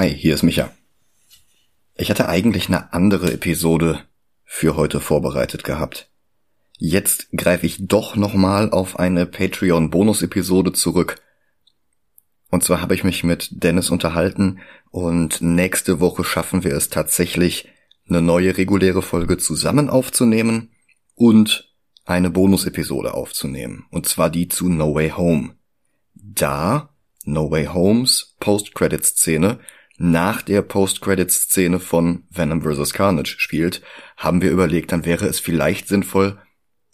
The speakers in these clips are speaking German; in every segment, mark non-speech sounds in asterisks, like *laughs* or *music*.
Hi, hier ist Micha. Ich hatte eigentlich eine andere Episode für heute vorbereitet gehabt. Jetzt greife ich doch nochmal auf eine Patreon-Bonus-Episode zurück. Und zwar habe ich mich mit Dennis unterhalten und nächste Woche schaffen wir es tatsächlich, eine neue reguläre Folge zusammen aufzunehmen und eine Bonus-Episode aufzunehmen. Und zwar die zu No Way Home. Da No Way Homes Post-Credit-Szene nach der Post-Credit-Szene von Venom vs. Carnage spielt, haben wir überlegt, dann wäre es vielleicht sinnvoll,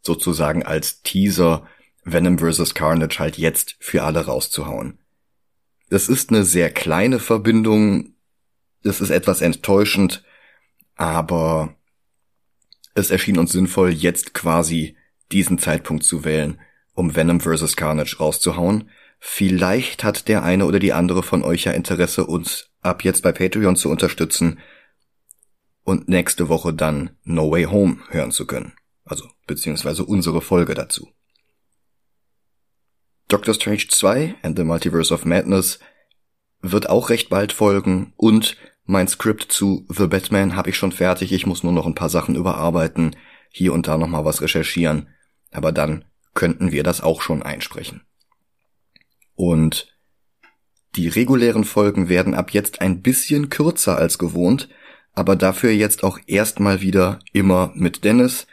sozusagen als Teaser Venom vs. Carnage halt jetzt für alle rauszuhauen. Es ist eine sehr kleine Verbindung, es ist etwas enttäuschend, aber es erschien uns sinnvoll, jetzt quasi diesen Zeitpunkt zu wählen, um Venom vs. Carnage rauszuhauen. Vielleicht hat der eine oder die andere von euch ja Interesse, uns ab jetzt bei Patreon zu unterstützen und nächste Woche dann No Way Home hören zu können. Also, beziehungsweise unsere Folge dazu. Doctor Strange 2 and the Multiverse of Madness wird auch recht bald folgen und mein Skript zu The Batman habe ich schon fertig. Ich muss nur noch ein paar Sachen überarbeiten, hier und da nochmal was recherchieren. Aber dann könnten wir das auch schon einsprechen. Und die regulären Folgen werden ab jetzt ein bisschen kürzer als gewohnt, aber dafür jetzt auch erstmal wieder immer mit Dennis.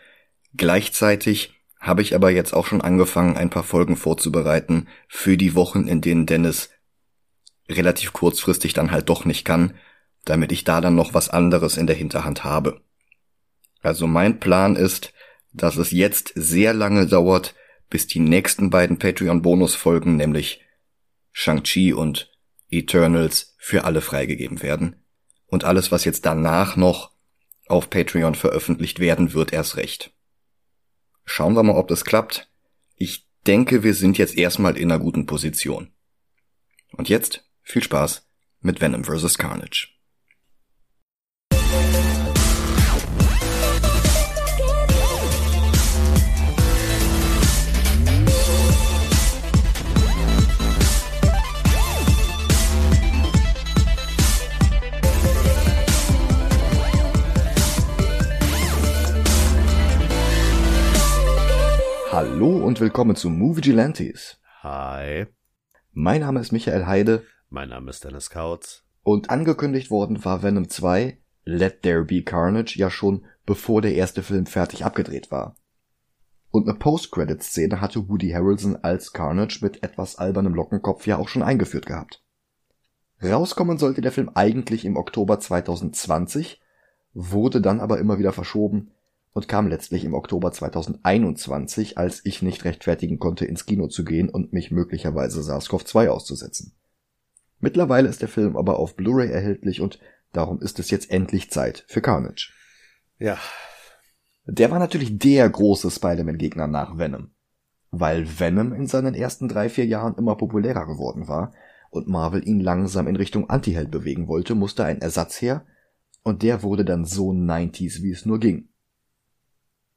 Gleichzeitig habe ich aber jetzt auch schon angefangen, ein paar Folgen vorzubereiten für die Wochen, in denen Dennis relativ kurzfristig dann halt doch nicht kann, damit ich da dann noch was anderes in der Hinterhand habe. Also mein Plan ist, dass es jetzt sehr lange dauert, bis die nächsten beiden Patreon-Bonus-Folgen, nämlich Shang-Chi und Eternals, für alle freigegeben werden. Und alles, was jetzt danach noch auf Patreon veröffentlicht werden wird, erst recht. Schauen wir mal, ob das klappt. Ich denke, wir sind jetzt erstmal in einer guten Position. Und jetzt viel Spaß mit Venom vs. Carnage. Hallo und willkommen zu Movie Gelantes. Hi. Mein Name ist Michael Heide. Mein Name ist Dennis Kautz. Und angekündigt worden war Venom 2, Let There Be Carnage, ja schon bevor der erste Film fertig abgedreht war. Und eine Post-Credit-Szene hatte Woody Harrelson als Carnage mit etwas albernem Lockenkopf ja auch schon eingeführt gehabt. Rauskommen sollte der Film eigentlich im Oktober 2020, wurde dann aber immer wieder verschoben, und kam letztlich im Oktober 2021, als ich nicht rechtfertigen konnte, ins Kino zu gehen und mich möglicherweise SARS-CoV-2 auszusetzen. Mittlerweile ist der Film aber auf Blu-ray erhältlich und darum ist es jetzt endlich Zeit für Carnage. Ja. Der war natürlich der große Spider-Man-Gegner nach Venom. Weil Venom in seinen ersten drei, vier Jahren immer populärer geworden war und Marvel ihn langsam in Richtung Antiheld bewegen wollte, musste ein Ersatz her und der wurde dann so 90s, wie es nur ging.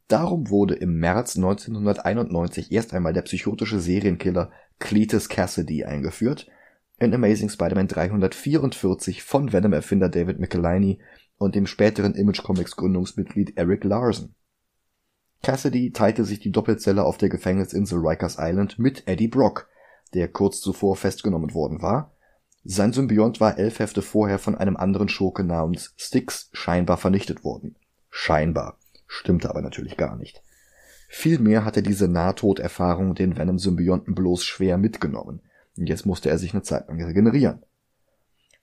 Darum wurde im März 1991 erst einmal der psychotische Serienkiller Cletus Cassidy eingeführt, in Amazing Spider-Man 344 von Venom-Erfinder David Michelinie und dem späteren Image Comics Gründungsmitglied Eric Larson. Cassidy teilte sich die Doppelzelle auf der Gefängnisinsel Rikers Island mit Eddie Brock, der kurz zuvor festgenommen worden war. Sein Symbiont war elf Hefte vorher von einem anderen Schurke namens Styx scheinbar vernichtet worden. Scheinbar stimmte aber natürlich gar nicht. Vielmehr hatte diese Nahtoderfahrung den Venom-Symbionten bloß schwer mitgenommen. Jetzt musste er sich eine Zeit lang regenerieren.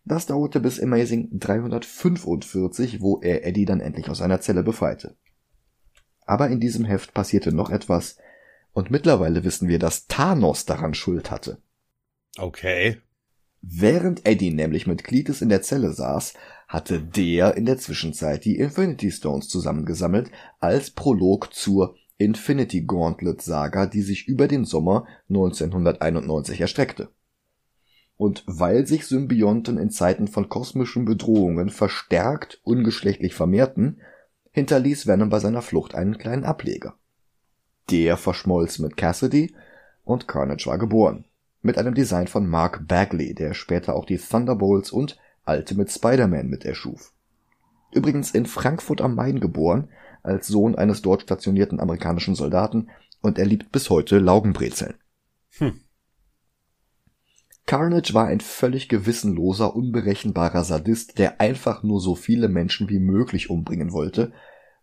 Das dauerte bis Amazing 345, wo er Eddie dann endlich aus seiner Zelle befreite. Aber in diesem Heft passierte noch etwas, und mittlerweile wissen wir, dass Thanos daran Schuld hatte. Okay. Während Eddie nämlich mit Cletus in der Zelle saß, hatte der in der Zwischenzeit die Infinity Stones zusammengesammelt als Prolog zur Infinity Gauntlet Saga, die sich über den Sommer 1991 erstreckte. Und weil sich Symbionten in Zeiten von kosmischen Bedrohungen verstärkt ungeschlechtlich vermehrten, hinterließ Venom bei seiner Flucht einen kleinen Ableger. Der verschmolz mit Cassidy und Carnage war geboren. Mit einem Design von Mark Bagley, der später auch die Thunderbolts und Ultimate Spider-Man mit erschuf. Übrigens in Frankfurt am Main geboren, als Sohn eines dort stationierten amerikanischen Soldaten und er liebt bis heute Laugenbrezeln. Hm. Carnage war ein völlig gewissenloser, unberechenbarer Sadist, der einfach nur so viele Menschen wie möglich umbringen wollte,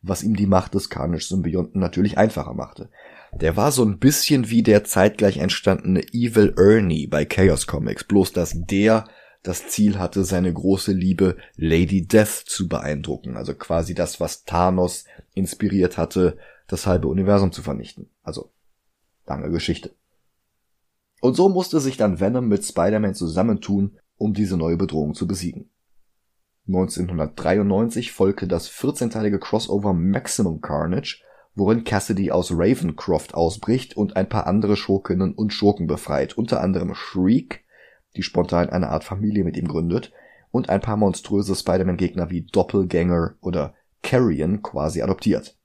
was ihm die Macht des Carnage-Symbionten natürlich einfacher machte. Der war so ein bisschen wie der zeitgleich entstandene Evil Ernie bei Chaos Comics, bloß dass der das Ziel hatte, seine große Liebe Lady Death zu beeindrucken, also quasi das, was Thanos inspiriert hatte, das halbe Universum zu vernichten. Also lange Geschichte. Und so musste sich dann Venom mit Spider-Man zusammentun, um diese neue Bedrohung zu besiegen. 1993 folgte das 14-teilige Crossover Maximum Carnage, worin Cassidy aus Ravencroft ausbricht und ein paar andere Schurkinnen und Schurken befreit, unter anderem Shriek, die spontan eine Art Familie mit ihm gründet, und ein paar monströse Spider-Man-Gegner wie Doppelgänger oder Carrion quasi adoptiert.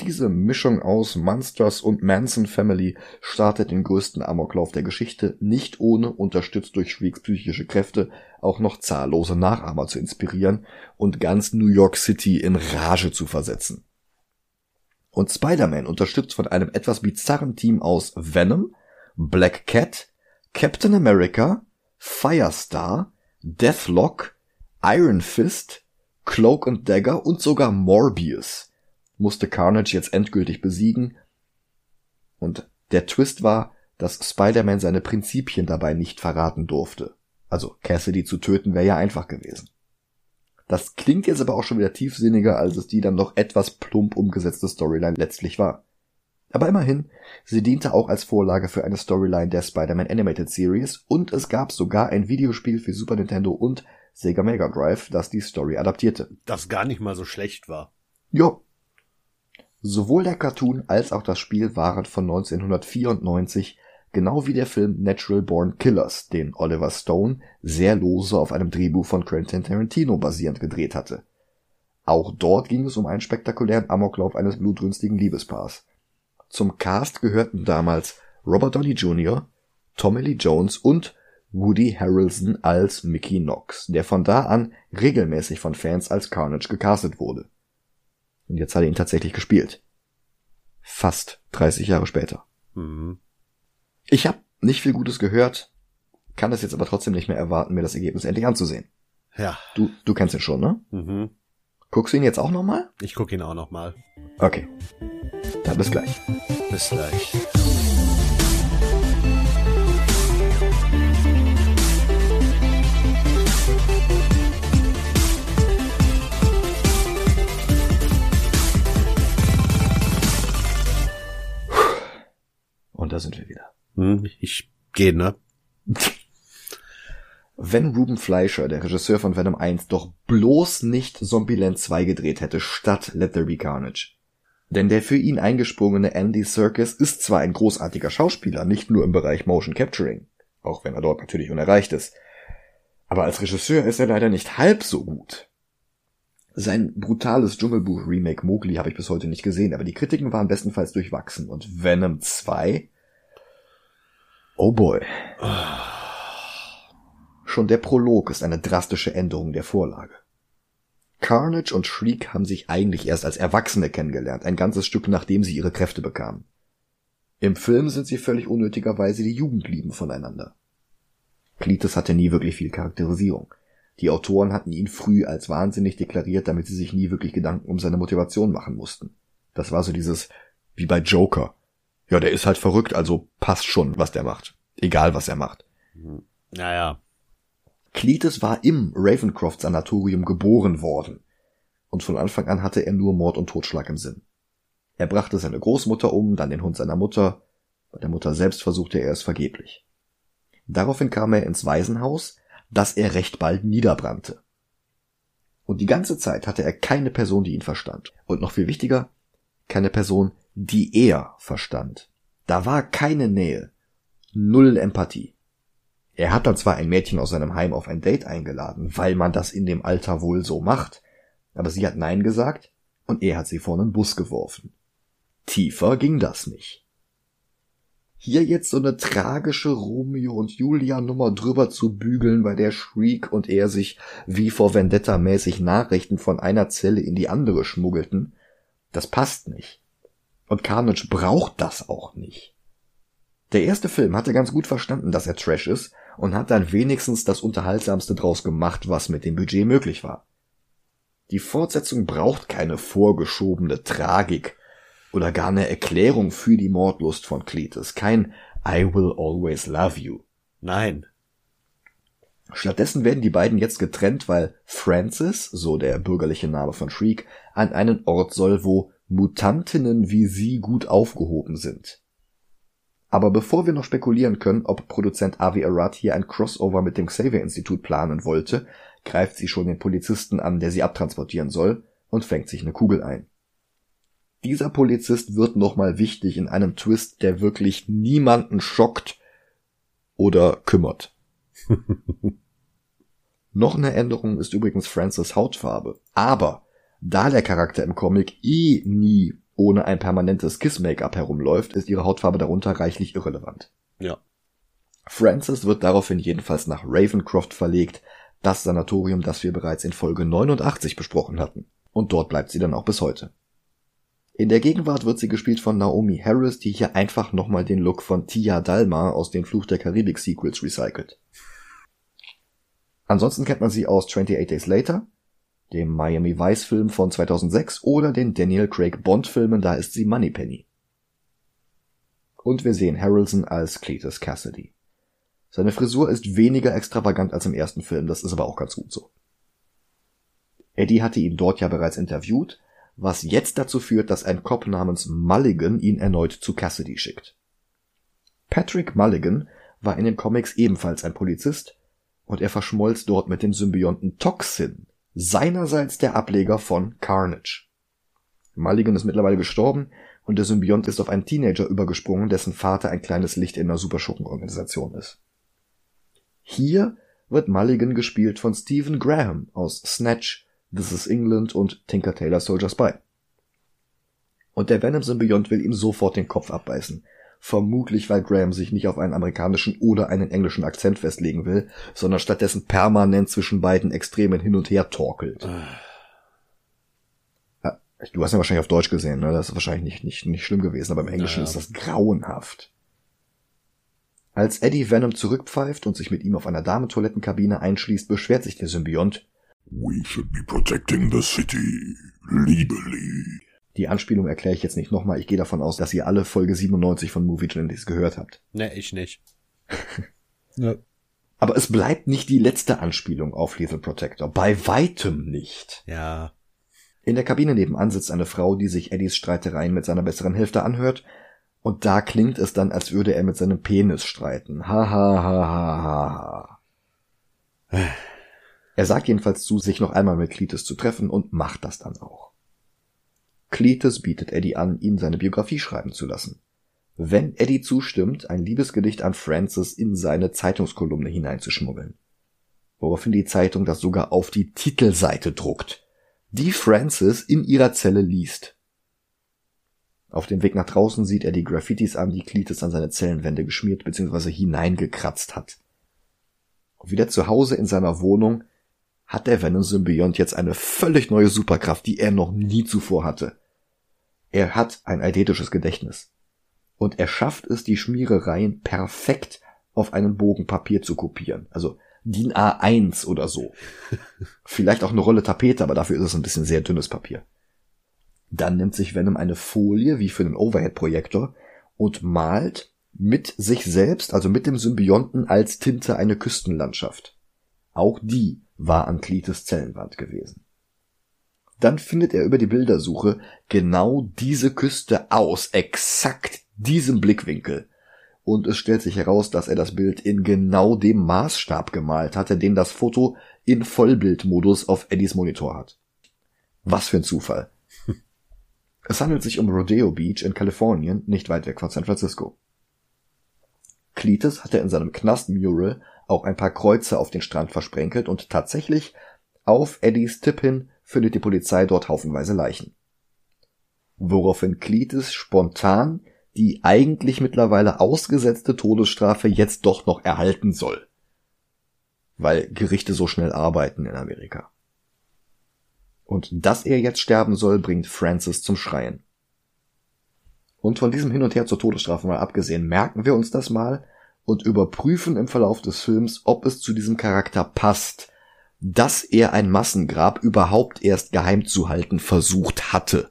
Diese Mischung aus Monsters und Manson Family startet den größten Amoklauf der Geschichte, nicht ohne, unterstützt durch Shrieks psychische Kräfte, auch noch zahllose Nachahmer zu inspirieren und ganz New York City in Rage zu versetzen. Und Spider-Man, unterstützt von einem etwas bizarren Team aus Venom, Black Cat, Captain America, Firestar, Deathlock, Iron Fist, Cloak and Dagger und sogar Morbius musste Carnage jetzt endgültig besiegen. Und der Twist war, dass Spider-Man seine Prinzipien dabei nicht verraten durfte. Also Cassidy zu töten wäre ja einfach gewesen. Das klingt jetzt aber auch schon wieder tiefsinniger, als es die dann noch etwas plump umgesetzte Storyline letztlich war. Aber immerhin, sie diente auch als Vorlage für eine Storyline der Spider-Man Animated Series und es gab sogar ein Videospiel für Super Nintendo und Sega Mega Drive, das die Story adaptierte. Das gar nicht mal so schlecht war. Ja, Sowohl der Cartoon als auch das Spiel waren von 1994, genau wie der Film Natural Born Killers, den Oliver Stone sehr lose auf einem Drehbuch von Quentin Tarantino basierend gedreht hatte. Auch dort ging es um einen spektakulären Amoklauf eines blutrünstigen Liebespaars. Zum Cast gehörten damals Robert Downey Jr., Tommy Lee Jones und Woody Harrelson als Mickey Knox, der von da an regelmäßig von Fans als Carnage gecastet wurde. Und jetzt hat er ihn tatsächlich gespielt. Fast 30 Jahre später. Mhm. Ich habe nicht viel Gutes gehört, kann es jetzt aber trotzdem nicht mehr erwarten, mir das Ergebnis endlich anzusehen. Ja. Du, du kennst ihn schon, ne? Mhm. Guckst du ihn jetzt auch nochmal? Ich guck ihn auch nochmal. Okay. Dann bis gleich. Bis gleich. Und da sind wir wieder. Hm, ich gehe, ne? Wenn Ruben Fleischer, der Regisseur von Venom 1, doch bloß nicht Zombieland 2 gedreht hätte, statt Let There Be Carnage. Denn der für ihn eingesprungene Andy Serkis ist zwar ein großartiger Schauspieler, nicht nur im Bereich Motion Capturing, auch wenn er dort natürlich unerreicht ist, aber als Regisseur ist er leider nicht halb so gut. Sein brutales Dschungelbuch-Remake Mowgli habe ich bis heute nicht gesehen, aber die Kritiken waren bestenfalls durchwachsen und Venom 2 Oh boy. Schon der Prolog ist eine drastische Änderung der Vorlage. Carnage und Shriek haben sich eigentlich erst als Erwachsene kennengelernt, ein ganzes Stück nachdem sie ihre Kräfte bekamen. Im Film sind sie völlig unnötigerweise die Jugendlieben voneinander. Cletus hatte nie wirklich viel Charakterisierung. Die Autoren hatten ihn früh als wahnsinnig deklariert, damit sie sich nie wirklich Gedanken um seine Motivation machen mussten. Das war so dieses, wie bei Joker. Ja, der ist halt verrückt, also passt schon, was der macht. Egal, was er macht. Naja. Cletus war im Ravencroft Sanatorium geboren worden. Und von Anfang an hatte er nur Mord und Totschlag im Sinn. Er brachte seine Großmutter um, dann den Hund seiner Mutter. Bei der Mutter selbst versuchte er es vergeblich. Daraufhin kam er ins Waisenhaus, das er recht bald niederbrannte. Und die ganze Zeit hatte er keine Person, die ihn verstand. Und noch viel wichtiger, keine Person, die er verstand. Da war keine Nähe, null Empathie. Er hat dann zwar ein Mädchen aus seinem Heim auf ein Date eingeladen, weil man das in dem Alter wohl so macht, aber sie hat Nein gesagt und er hat sie vor einen Bus geworfen. Tiefer ging das nicht. hier jetzt so eine tragische Romeo und Julia Nummer drüber zu bügeln, bei der Shriek und er sich wie vor Vendetta mäßig Nachrichten von einer Zelle in die andere schmuggelten, das passt nicht. Und Carnage braucht das auch nicht. Der erste Film hatte ganz gut verstanden, dass er Trash ist und hat dann wenigstens das Unterhaltsamste draus gemacht, was mit dem Budget möglich war. Die Fortsetzung braucht keine vorgeschobene Tragik oder gar eine Erklärung für die Mordlust von Cletus, kein I will always love you. Nein. Stattdessen werden die beiden jetzt getrennt, weil Francis, so der bürgerliche Name von Shriek, an einen Ort soll, wo Mutantinnen wie sie gut aufgehoben sind. Aber bevor wir noch spekulieren können, ob Produzent Avi Arad hier ein Crossover mit dem Xavier-Institut planen wollte, greift sie schon den Polizisten an, der sie abtransportieren soll, und fängt sich eine Kugel ein. Dieser Polizist wird nochmal wichtig in einem Twist, der wirklich niemanden schockt oder kümmert. *laughs* Noch eine Änderung ist übrigens Francis Hautfarbe. Aber da der Charakter im Comic eh nie ohne ein permanentes Kiss-Make-up herumläuft, ist ihre Hautfarbe darunter reichlich irrelevant. Ja. Francis wird daraufhin jedenfalls nach Ravencroft verlegt, das Sanatorium, das wir bereits in Folge 89 besprochen hatten. Und dort bleibt sie dann auch bis heute. In der Gegenwart wird sie gespielt von Naomi Harris, die hier einfach nochmal den Look von Tia Dalma aus den Fluch der Karibik Sequels recycelt. Ansonsten kennt man sie aus 28 Days Later, dem Miami Vice Film von 2006 oder den Daniel Craig Bond Filmen, da ist sie Moneypenny. Und wir sehen Harrelson als Cletus Cassidy. Seine Frisur ist weniger extravagant als im ersten Film, das ist aber auch ganz gut so. Eddie hatte ihn dort ja bereits interviewt, was jetzt dazu führt, dass ein Cop namens Mulligan ihn erneut zu Cassidy schickt. Patrick Mulligan war in den Comics ebenfalls ein Polizist und er verschmolz dort mit dem Symbionten Toxin, seinerseits der Ableger von Carnage. Mulligan ist mittlerweile gestorben und der Symbiont ist auf einen Teenager übergesprungen, dessen Vater ein kleines Licht in einer Superschurkenorganisation ist. Hier wird Mulligan gespielt von Stephen Graham aus Snatch, This is England und Tinker Tailor Soldier Spy. Und der Venom-Symbiont will ihm sofort den Kopf abbeißen. Vermutlich, weil Graham sich nicht auf einen amerikanischen oder einen englischen Akzent festlegen will, sondern stattdessen permanent zwischen beiden Extremen hin und her torkelt. Ja, du hast ja wahrscheinlich auf Deutsch gesehen, ne? Das ist wahrscheinlich nicht, nicht, nicht schlimm gewesen, aber im Englischen naja. ist das grauenhaft. Als Eddie Venom zurückpfeift und sich mit ihm auf einer Damentoilettenkabine einschließt, beschwert sich der Symbiont. We should be protecting the city legally. Die Anspielung erkläre ich jetzt nicht nochmal. Ich gehe davon aus, dass ihr alle Folge 97 von Movie Genesis gehört habt. Ne, ich nicht. *laughs* ja. Aber es bleibt nicht die letzte Anspielung auf Lethal Protector. Bei weitem nicht. Ja. In der Kabine nebenan sitzt eine Frau, die sich Eddies Streitereien mit seiner besseren Hälfte anhört. Und da klingt es dann, als würde er mit seinem Penis streiten. Ha ha ha ha ha. *sighs* Er sagt jedenfalls zu, sich noch einmal mit Cletus zu treffen und macht das dann auch. Cletus bietet Eddie an, ihm seine Biografie schreiben zu lassen. Wenn Eddie zustimmt, ein Liebesgedicht an Francis in seine Zeitungskolumne hineinzuschmuggeln. Woraufhin die Zeitung das sogar auf die Titelseite druckt, die Francis in ihrer Zelle liest. Auf dem Weg nach draußen sieht er die Graffitis an, die Cletus an seine Zellenwände geschmiert bzw. hineingekratzt hat. wieder zu Hause in seiner Wohnung hat der Venom-Symbiont jetzt eine völlig neue Superkraft, die er noch nie zuvor hatte. Er hat ein eidetisches Gedächtnis. Und er schafft es, die Schmierereien perfekt auf einen Bogen Papier zu kopieren. Also DIN A1 oder so. *laughs* Vielleicht auch eine Rolle Tapete, aber dafür ist es ein bisschen sehr dünnes Papier. Dann nimmt sich Venom eine Folie wie für einen Overhead-Projektor und malt mit sich selbst, also mit dem Symbionten als Tinte eine Küstenlandschaft. Auch die war an Cletus Zellenwand gewesen. Dann findet er über die Bildersuche genau diese Küste aus, exakt diesem Blickwinkel. Und es stellt sich heraus, dass er das Bild in genau dem Maßstab gemalt hatte, den das Foto in Vollbildmodus auf Eddies Monitor hat. Was für ein Zufall. *laughs* es handelt sich um Rodeo Beach in Kalifornien, nicht weit weg von San Francisco. Cletus hatte in seinem Knast-Mural auch ein paar Kreuze auf den Strand versprenkelt und tatsächlich auf Eddies Tipp hin findet die Polizei dort haufenweise Leichen. Woraufhin Cletus spontan die eigentlich mittlerweile ausgesetzte Todesstrafe jetzt doch noch erhalten soll. Weil Gerichte so schnell arbeiten in Amerika. Und dass er jetzt sterben soll, bringt Francis zum Schreien. Und von diesem Hin und Her zur Todesstrafe mal abgesehen, merken wir uns das mal und überprüfen im Verlauf des Films, ob es zu diesem Charakter passt, dass er ein Massengrab überhaupt erst geheim zu halten versucht hatte.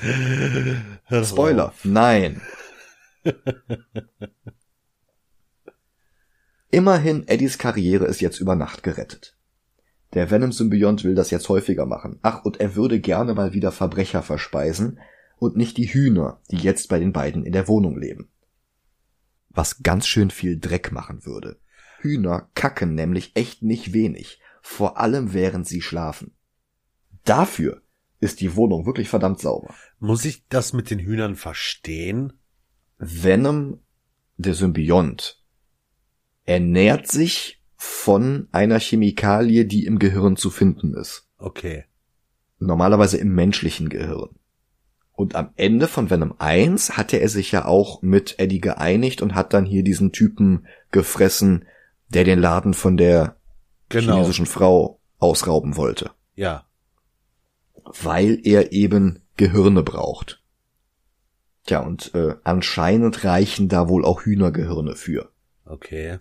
*laughs* Spoiler, nein. *laughs* Immerhin, Eddies Karriere ist jetzt über Nacht gerettet. Der Venom-Symbiont will das jetzt häufiger machen. Ach, und er würde gerne mal wieder Verbrecher verspeisen und nicht die Hühner, die jetzt bei den beiden in der Wohnung leben. Was ganz schön viel Dreck machen würde. Hühner kacken nämlich echt nicht wenig, vor allem während sie schlafen. Dafür ist die Wohnung wirklich verdammt sauber. Muss ich das mit den Hühnern verstehen? Venom, der Symbiont, ernährt sich von einer Chemikalie, die im Gehirn zu finden ist. Okay. Normalerweise im menschlichen Gehirn. Und am Ende von Venom 1 hatte er sich ja auch mit Eddie geeinigt und hat dann hier diesen Typen gefressen, der den Laden von der Genau. chinesischen Frau ausrauben wollte. Ja. Weil er eben Gehirne braucht. Tja, und äh, anscheinend reichen da wohl auch Hühnergehirne für. Okay.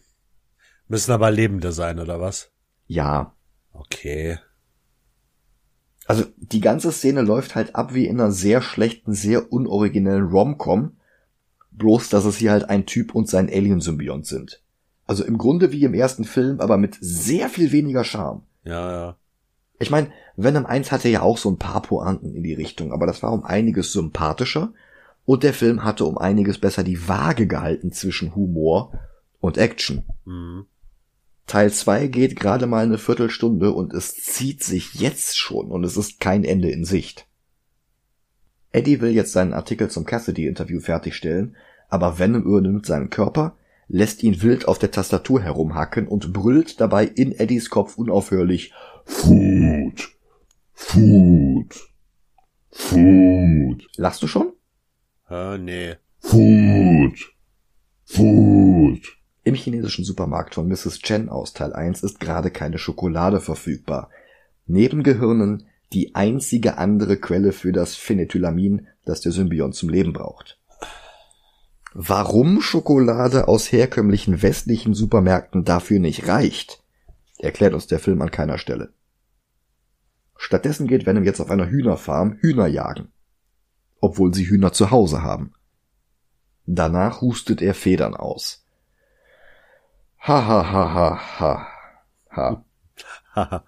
Müssen aber Lebende sein, oder was? Ja, Okay. Also die ganze Szene läuft halt ab wie in einer sehr schlechten, sehr unoriginellen Rom-Com. Bloß, dass es hier halt ein Typ und sein Alien-Symbiont sind. Also im Grunde wie im ersten Film, aber mit sehr viel weniger Charme. Ja, ja. Ich meine, Venom 1 hatte ja auch so ein paar Pointen in die Richtung, aber das war um einiges sympathischer und der Film hatte um einiges besser die Waage gehalten zwischen Humor und Action. Mhm. Teil 2 geht gerade mal eine Viertelstunde und es zieht sich jetzt schon und es ist kein Ende in Sicht. Eddie will jetzt seinen Artikel zum Cassidy-Interview fertigstellen, aber Venom übernimmt seinen Körper, lässt ihn wild auf der Tastatur herumhacken und brüllt dabei in Eddies Kopf unaufhörlich Food. Food. Food. Lachst du schon? Hä, nee. Food. Food. Im chinesischen Supermarkt von Mrs. Chen aus Teil 1 ist gerade keine Schokolade verfügbar. Neben Gehirnen die einzige andere Quelle für das Phenethylamin, das der Symbiont zum Leben braucht. Warum Schokolade aus herkömmlichen westlichen Supermärkten dafür nicht reicht, erklärt uns der Film an keiner Stelle. Stattdessen geht Venom jetzt auf einer Hühnerfarm Hühner jagen. Obwohl sie Hühner zu Hause haben. Danach hustet er Federn aus. Ha ha ha ha ha. Ha. *laughs*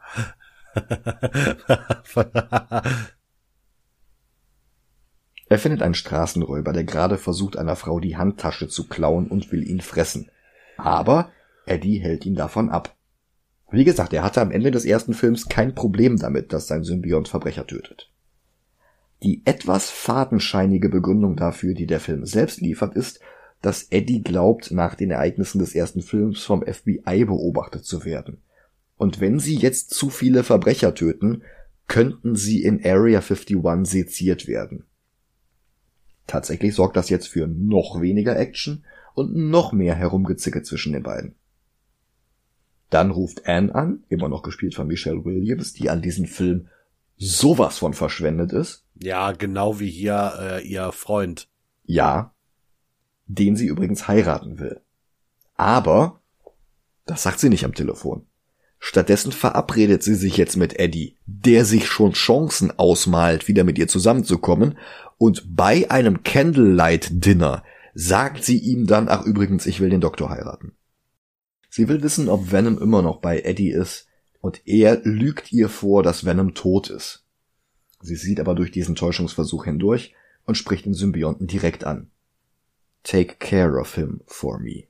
Er findet einen Straßenräuber, der gerade versucht, einer Frau die Handtasche zu klauen und will ihn fressen. Aber Eddie hält ihn davon ab. Wie gesagt, er hatte am Ende des ersten Films kein Problem damit, dass sein Symbiont Verbrecher tötet. Die etwas fadenscheinige Begründung dafür, die der Film selbst liefert, ist, dass Eddie glaubt, nach den Ereignissen des ersten Films vom FBI beobachtet zu werden. Und wenn sie jetzt zu viele Verbrecher töten, könnten sie in Area 51 seziert werden. Tatsächlich sorgt das jetzt für noch weniger Action und noch mehr Herumgezicke zwischen den beiden. Dann ruft Anne an, immer noch gespielt von Michelle Williams, die an diesem Film sowas von verschwendet ist. ja, genau wie hier äh, ihr Freund. Ja, den sie übrigens heiraten will. Aber, das sagt sie nicht am Telefon. Stattdessen verabredet sie sich jetzt mit Eddie, der sich schon Chancen ausmalt, wieder mit ihr zusammenzukommen, und bei einem Candlelight-Dinner sagt sie ihm dann, ach übrigens, ich will den Doktor heiraten. Sie will wissen, ob Venom immer noch bei Eddie ist, und er lügt ihr vor, dass Venom tot ist. Sie sieht aber durch diesen Täuschungsversuch hindurch und spricht den Symbionten direkt an. Take care of him for me.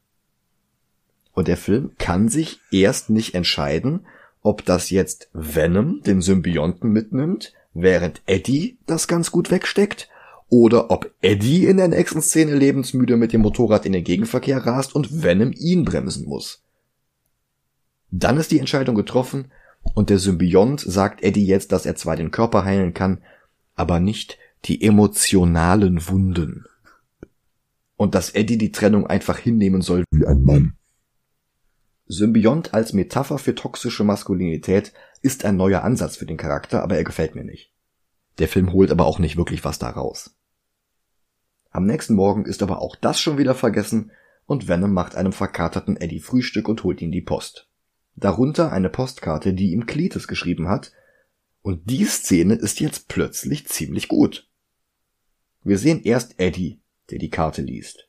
Und der Film kann sich erst nicht entscheiden, ob das jetzt Venom den Symbionten mitnimmt, während Eddie das ganz gut wegsteckt, oder ob Eddie in der nächsten Szene lebensmüde mit dem Motorrad in den Gegenverkehr rast und Venom ihn bremsen muss. Dann ist die Entscheidung getroffen und der Symbiont sagt Eddie jetzt, dass er zwar den Körper heilen kann, aber nicht die emotionalen Wunden. Und dass Eddie die Trennung einfach hinnehmen soll Wie ein Mann. Symbiont als Metapher für toxische Maskulinität ist ein neuer Ansatz für den Charakter, aber er gefällt mir nicht. Der Film holt aber auch nicht wirklich was da raus. Am nächsten Morgen ist aber auch das schon wieder vergessen und Venom macht einem verkaterten Eddie Frühstück und holt ihm die Post. Darunter eine Postkarte, die ihm Cletus geschrieben hat, und die Szene ist jetzt plötzlich ziemlich gut. Wir sehen erst Eddie, der die Karte liest.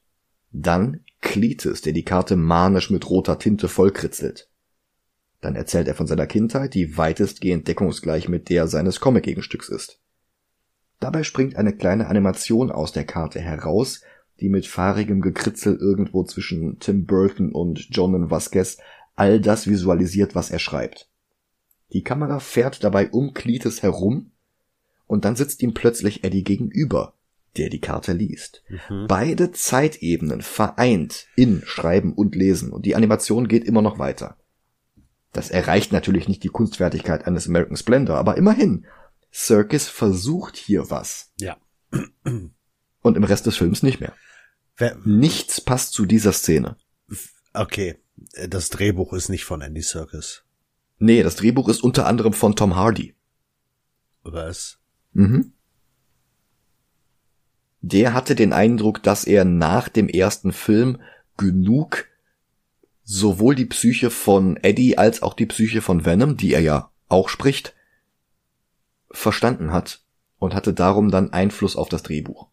Dann Cletus, der die Karte manisch mit roter Tinte vollkritzelt. Dann erzählt er von seiner Kindheit, die weitestgehend deckungsgleich mit der seines Comic-Gegenstücks ist. Dabei springt eine kleine Animation aus der Karte heraus, die mit fahrigem Gekritzel irgendwo zwischen Tim Burton und Jonan Vasquez all das visualisiert, was er schreibt. Die Kamera fährt dabei um Cletus herum und dann sitzt ihm plötzlich Eddie gegenüber, der die Karte liest. Mhm. Beide Zeitebenen vereint in Schreiben und Lesen und die Animation geht immer noch weiter. Das erreicht natürlich nicht die Kunstfertigkeit eines American Splendor, aber immerhin. Circus versucht hier was. Ja. *clears throat* Und im Rest des Films nicht mehr. Wer, Nichts passt zu dieser Szene. okay, das Drehbuch ist nicht von Andy Serkis. Nee, das Drehbuch ist unter anderem von Tom Hardy. Was? Mhm. Der hatte den Eindruck, dass er nach dem ersten Film genug sowohl die Psyche von Eddie als auch die Psyche von Venom, die er ja auch spricht, verstanden hat und hatte darum dann Einfluss auf das Drehbuch.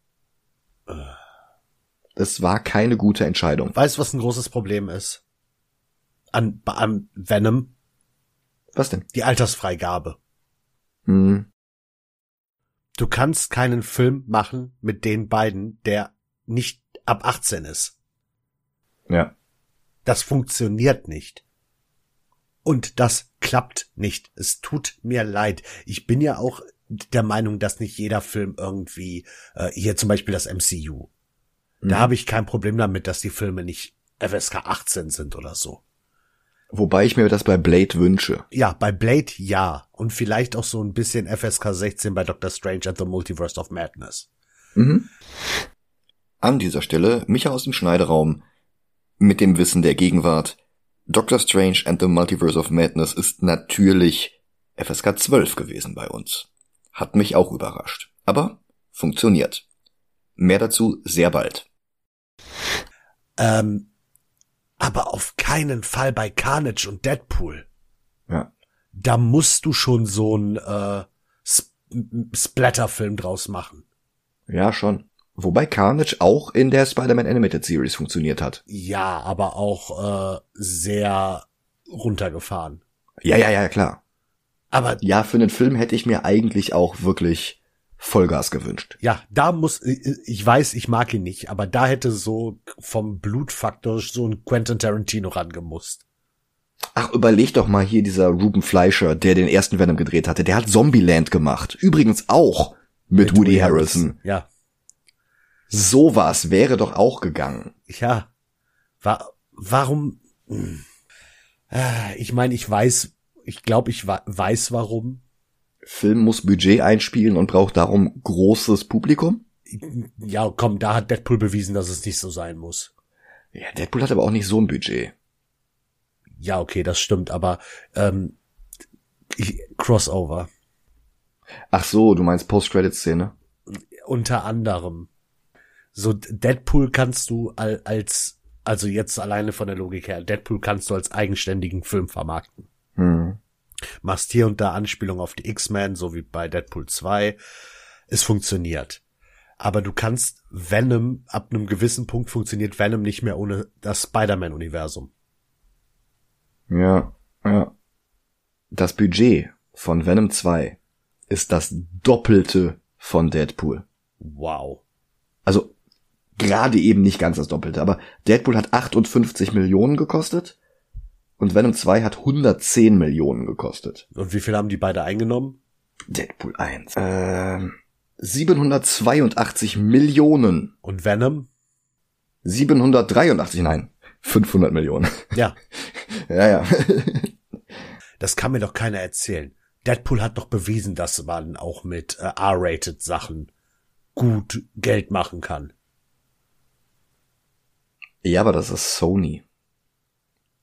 Es war keine gute Entscheidung. Weißt du, was ein großes Problem ist? An, an Venom? Was denn? Die Altersfreigabe. Hm, Du kannst keinen Film machen mit den beiden, der nicht ab 18 ist. ja. Das funktioniert nicht. Und das klappt nicht. Es tut mir leid. Ich bin ja auch der Meinung, dass nicht jeder Film irgendwie, äh, hier zum Beispiel das MCU. Da Mhm. habe ich kein Problem damit, dass die Filme nicht FSK 18 sind oder so. Wobei ich mir das bei Blade wünsche. Ja, bei Blade ja. Und vielleicht auch so ein bisschen FSK 16 bei Doctor Strange and the Multiverse of Madness. Mhm. An dieser Stelle Micha aus dem Schneideraum mit dem Wissen der Gegenwart. Doctor Strange and the Multiverse of Madness ist natürlich FSK 12 gewesen bei uns. Hat mich auch überrascht. Aber funktioniert. Mehr dazu sehr bald. Ähm, aber auf keinen Fall bei Carnage und Deadpool. Ja. Da musst du schon so ein äh, Sp Splatterfilm draus machen. Ja, schon. Wobei Carnage auch in der Spider-Man Animated Series funktioniert hat. Ja, aber auch äh, sehr runtergefahren. Ja, ja, ja, klar. Aber Ja, für einen Film hätte ich mir eigentlich auch wirklich Vollgas gewünscht. ja, da muss ich weiß, ich mag ihn nicht, aber da hätte so vom Blutfaktor so ein Quentin Tarantino rangemusst. Ach, überleg doch mal hier dieser Ruben Fleischer, der den ersten Venom gedreht hatte. Der hat Zombieland gemacht. Übrigens auch mit, Woody Harrison. Ja, Sowas wäre doch auch gegangen. ja. Wa warum? Hm. Ah, Ich meine, ich weiß, ich glaube, ich weiß warum. Film muss Budget einspielen und braucht darum großes Publikum. Ja, komm, da hat Deadpool bewiesen, dass es nicht so sein muss. Ja, Deadpool hat aber auch nicht so ein Budget. Ja, okay, das stimmt, aber ähm, ich, Crossover Ach so, du meinst Post-Credit-Szene? unter anderem. So Deadpool kannst du al- als also jetzt alleine von der Logik her, Deadpool kannst du als eigenständigen Film vermarkten. Hm. Machst hier und da Anspielung auf die X-Men, so wie bei Deadpool 2. Es funktioniert. Aber du kannst Venom, ab einem gewissen Punkt funktioniert Venom nicht mehr ohne das Spider-Man-Universum. Ja, ja. Das Budget von Venom 2 ist das Doppelte von Deadpool. Wow. Also gerade eben nicht ganz das Doppelte, aber Deadpool hat 58 Millionen gekostet und Venom 2 hat 110 Millionen gekostet. Und wie viel haben die beide eingenommen? Deadpool 1. Ähm, 782 Millionen. Und Venom? 783, nein, 500 Millionen. Ja, *laughs* ja, ja. das kann mir doch keiner erzählen. Deadpool hat doch bewiesen, dass man auch mit äh, R-rated Sachen gut Geld machen kann. Ja, aber das ist Sony.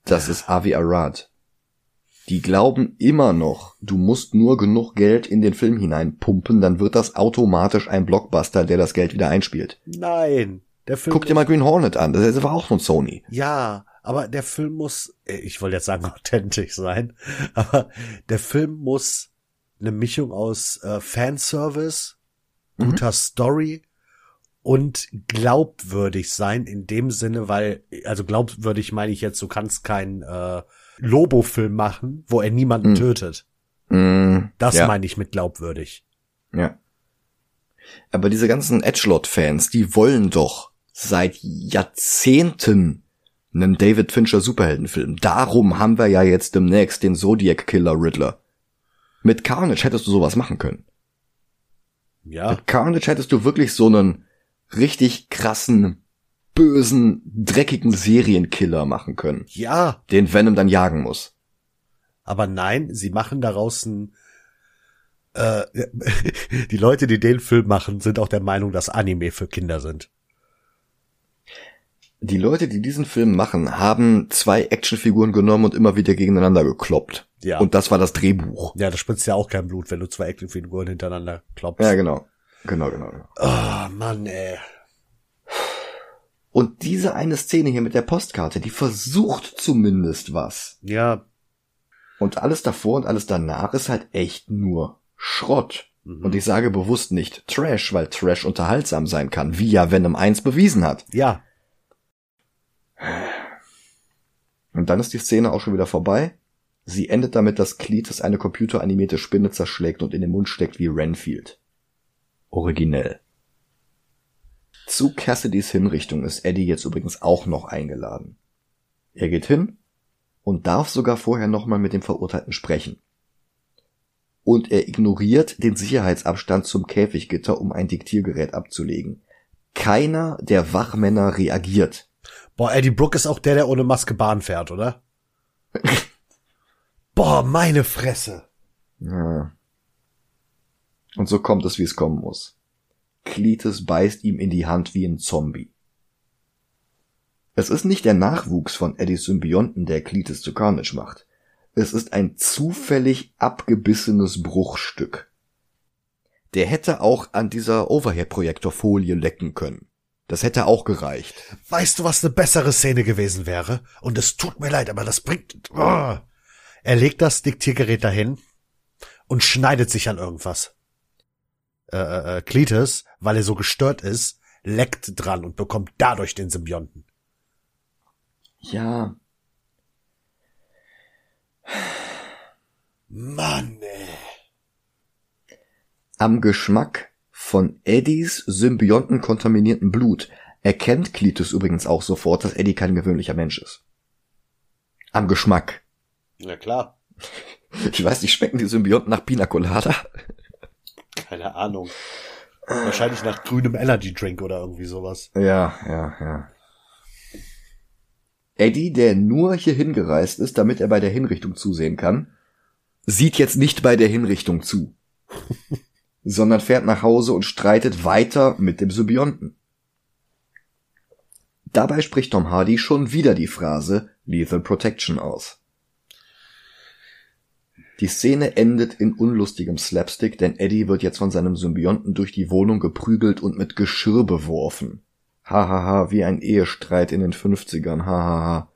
Das ist Avi Arad. Die glauben immer noch, du musst nur genug Geld in den Film hineinpumpen, dann wird das automatisch ein Blockbuster, der das Geld wieder einspielt. Nein, der Film. Guck dir mal Green Hornet an, das war auch von Sony. Ja, aber der Film muss, äh, ich wollte jetzt sagen *laughs* authentisch sein, aber der Film muss eine Mischung aus äh, Fanservice, Mhm. guter Story und glaubwürdig sein in dem Sinne, weil, also glaubwürdig meine ich jetzt, du kannst keinen äh, Lobo-Film machen, wo er niemanden Mhm. tötet. Mm, Das ja, meine ich mit glaubwürdig. ja. Aber diese ganzen Edgelord-Fans, die wollen doch seit Jahrzehnten einen David Fincher Superheldenfilm. Darum haben wir ja jetzt demnächst den Zodiac Killer Riddler. Mit Carnage hättest du sowas machen können. Ja, Mit Carnage hättest du wirklich so einen richtig krassen, bösen, dreckigen Serienkiller machen können, ja, den Venom dann jagen muss. aber nein, sie machen daraus ein äh, *laughs* die Leute, die den Film machen, sind auch der Meinung, dass Anime für Kinder sind. Die Leute, die diesen Film machen, haben zwei Actionfiguren genommen und immer wieder gegeneinander gekloppt. Ja. Und das war das Drehbuch. Ja, da spritzt ja auch kein Blut, wenn du zwei Actionfiguren hintereinander klopfst. Ja, genau. Genau, genau. genau. Oh, Mann, ey. Und diese eine Szene hier mit der Postkarte, die versucht zumindest was. Ja. Und alles davor und alles danach ist halt echt nur Schrott. Mhm. Und ich sage bewusst nicht Trash, weil Trash unterhaltsam sein kann, wie ja Venom 1 bewiesen hat. Ja. Und dann ist die Szene auch schon wieder vorbei. Sie endet damit, dass Cletus eine computeranimierte Spinne zerschlägt und in den Mund steckt wie Renfield. Originell. Zu Cassidys Hinrichtung ist Eddie jetzt übrigens auch noch eingeladen. Er geht hin und darf sogar vorher nochmal mit dem Verurteilten sprechen. Und er ignoriert den Sicherheitsabstand zum Käfiggitter, um ein Diktiergerät abzulegen. Keiner der Wachmänner reagiert. Boah, Eddie Brooke ist auch der, der ohne Maske Bahn fährt, oder? *laughs* Boah, meine Fresse. Ja. Und so kommt es, wie es kommen muss. Cletus beißt ihm in die Hand wie ein Zombie. Es ist nicht der Nachwuchs von Eddies Symbionten, der Cletus zu Carnage macht. Es ist ein zufällig abgebissenes Bruchstück. Der hätte auch an dieser Overhead-Projektorfolie lecken können. Das hätte auch gereicht. Weißt du, was eine bessere Szene gewesen wäre? Und es tut mir leid, aber das bringt. Oh. Er legt das Diktiergerät dahin und schneidet sich an irgendwas. Äh, äh, äh, Cletus, weil er so gestört ist, leckt dran und bekommt dadurch den Symbionten. Ja, Mann, ey. Am Geschmack von Eddies Symbionten kontaminierten Blut erkennt Cletus übrigens auch sofort, dass Eddie kein gewöhnlicher Mensch ist. Am Geschmack. Na klar. *laughs* Ich weiß nicht, schmecken die Symbionten nach Pina Colada? Keine Ahnung. Wahrscheinlich nach grünem Energy Drink oder irgendwie sowas. Ja, ja, ja. Eddie, der nur hier hingereist ist, damit er bei der Hinrichtung zusehen kann, sieht jetzt nicht bei der Hinrichtung zu, *laughs* sondern fährt nach Hause und streitet weiter mit dem Symbionten. Dabei spricht Tom Hardy schon wieder die Phrase Lethal Protection aus. Die Szene endet in unlustigem Slapstick, denn Eddie wird jetzt von seinem Symbionten durch die Wohnung geprügelt und mit Geschirr beworfen. Hahaha, wie ein Ehestreit in den 50ern, hahaha.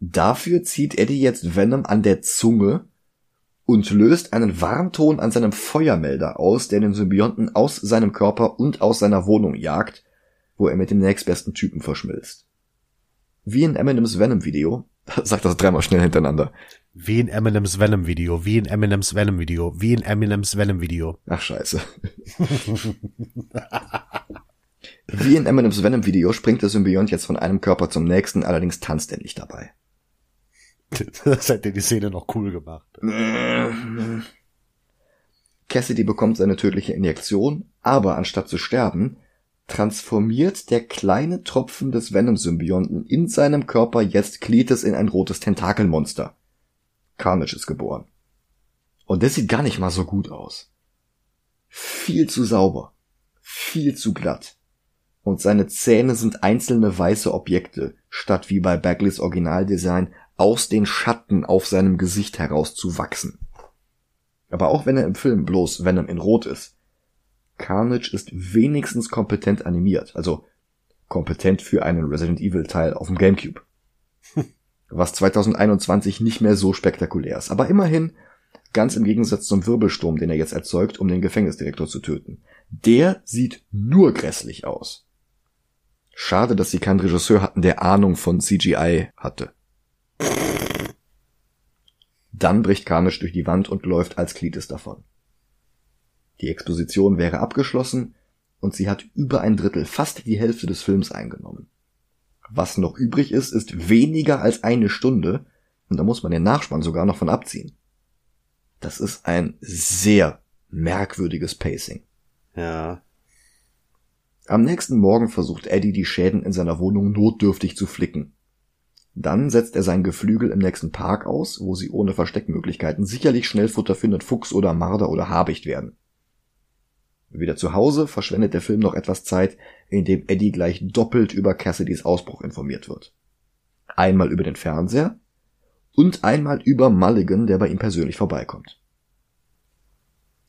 Dafür zieht Eddie jetzt Venom an der Zunge und löst einen Warnton an seinem Feuermelder aus, der den Symbionten aus seinem Körper und aus seiner Wohnung jagt, wo er mit dem nächstbesten Typen verschmilzt. Wie in Eminems Venom-Video, *laughs* sagt das dreimal schnell hintereinander. Wie in Eminems Venom Video, wie in Eminems Venom Video, wie in Eminems Venom Video. Ach scheiße. *laughs* Wie in Eminems Venom-Video springt der Symbiont jetzt von einem Körper zum nächsten, allerdings tanzt er nicht dabei. Das hätte die Szene noch cool gemacht. Cassidy bekommt seine tödliche Injektion, aber anstatt zu sterben, transformiert der kleine Tropfen des Venom-Symbionten in seinem Körper jetzt Cletus in ein rotes Tentakelmonster. Carnage ist geboren. Und das sieht gar nicht mal so gut aus. Viel zu sauber. viel zu glatt. Und seine Zähne sind einzelne weiße Objekte, statt wie bei Bagleys Originaldesign aus den Schatten auf seinem Gesicht heraus zu wachsen. Aber auch wenn er im Film bloß Venom in Rot ist, Carnage ist wenigstens kompetent animiert, also kompetent für einen Resident Evil Teil auf dem Gamecube. *laughs* Was 2021 nicht mehr so spektakulär ist, aber immerhin ganz im Gegensatz zum Wirbelsturm, den er jetzt erzeugt, um den Gefängnisdirektor zu töten. Der sieht nur grässlich aus. Schade, dass sie keinen Regisseur hatten, der Ahnung von CGI hatte. Dann bricht Carnage durch die Wand und läuft als Cletus davon. Die Exposition wäre abgeschlossen und sie hat über ein Drittel, fast die Hälfte des Films eingenommen. Was noch übrig ist, ist weniger als eine Stunde und da muss man den Nachspann sogar noch von abziehen. Das ist ein sehr merkwürdiges Pacing. Ja. Am nächsten Morgen versucht Eddie die Schäden in seiner Wohnung notdürftig zu flicken. Dann setzt er sein Geflügel im nächsten Park aus, wo sie ohne Versteckmöglichkeiten sicherlich schnell Futter findet, Fuchs oder Marder oder Habicht werden. Wieder zu Hause verschwendet der Film noch etwas Zeit, indem Eddie gleich doppelt über Cassidys Ausbruch informiert wird. Einmal über den Fernseher und einmal über Mulligan, der bei ihm persönlich vorbeikommt.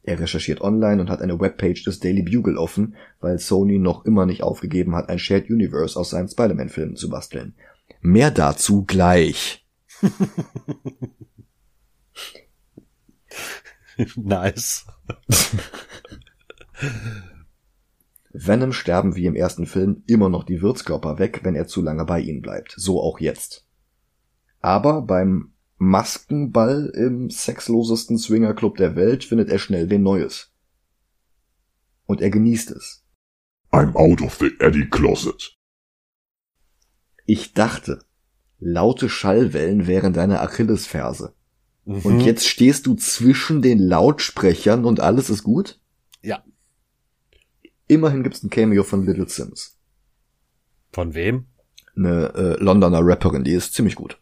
Er recherchiert online und hat eine Webpage des Daily Bugle offen, weil Sony noch immer nicht aufgegeben hat, ein Shared Universe aus seinen Spider-Man-Filmen zu basteln. Mehr dazu gleich. *laughs* nice. *laughs* Venom sterben wie im ersten Film immer noch die Wirtskörper weg, wenn er zu lange bei ihnen bleibt. So auch jetzt. Aber beim Maskenball im sexlosesten Swingerclub der Welt findet er schnell wen Neues. Und er genießt es. I'm out of the Eddie Closet. Ich dachte, laute Schallwellen wären deine Achillesferse. Mhm. Und jetzt stehst du zwischen den Lautsprechern und alles ist gut? Ja. Immerhin gibt's ein Cameo von Little Sims. Von wem? Eine äh, Londoner Rapperin, die ist ziemlich gut.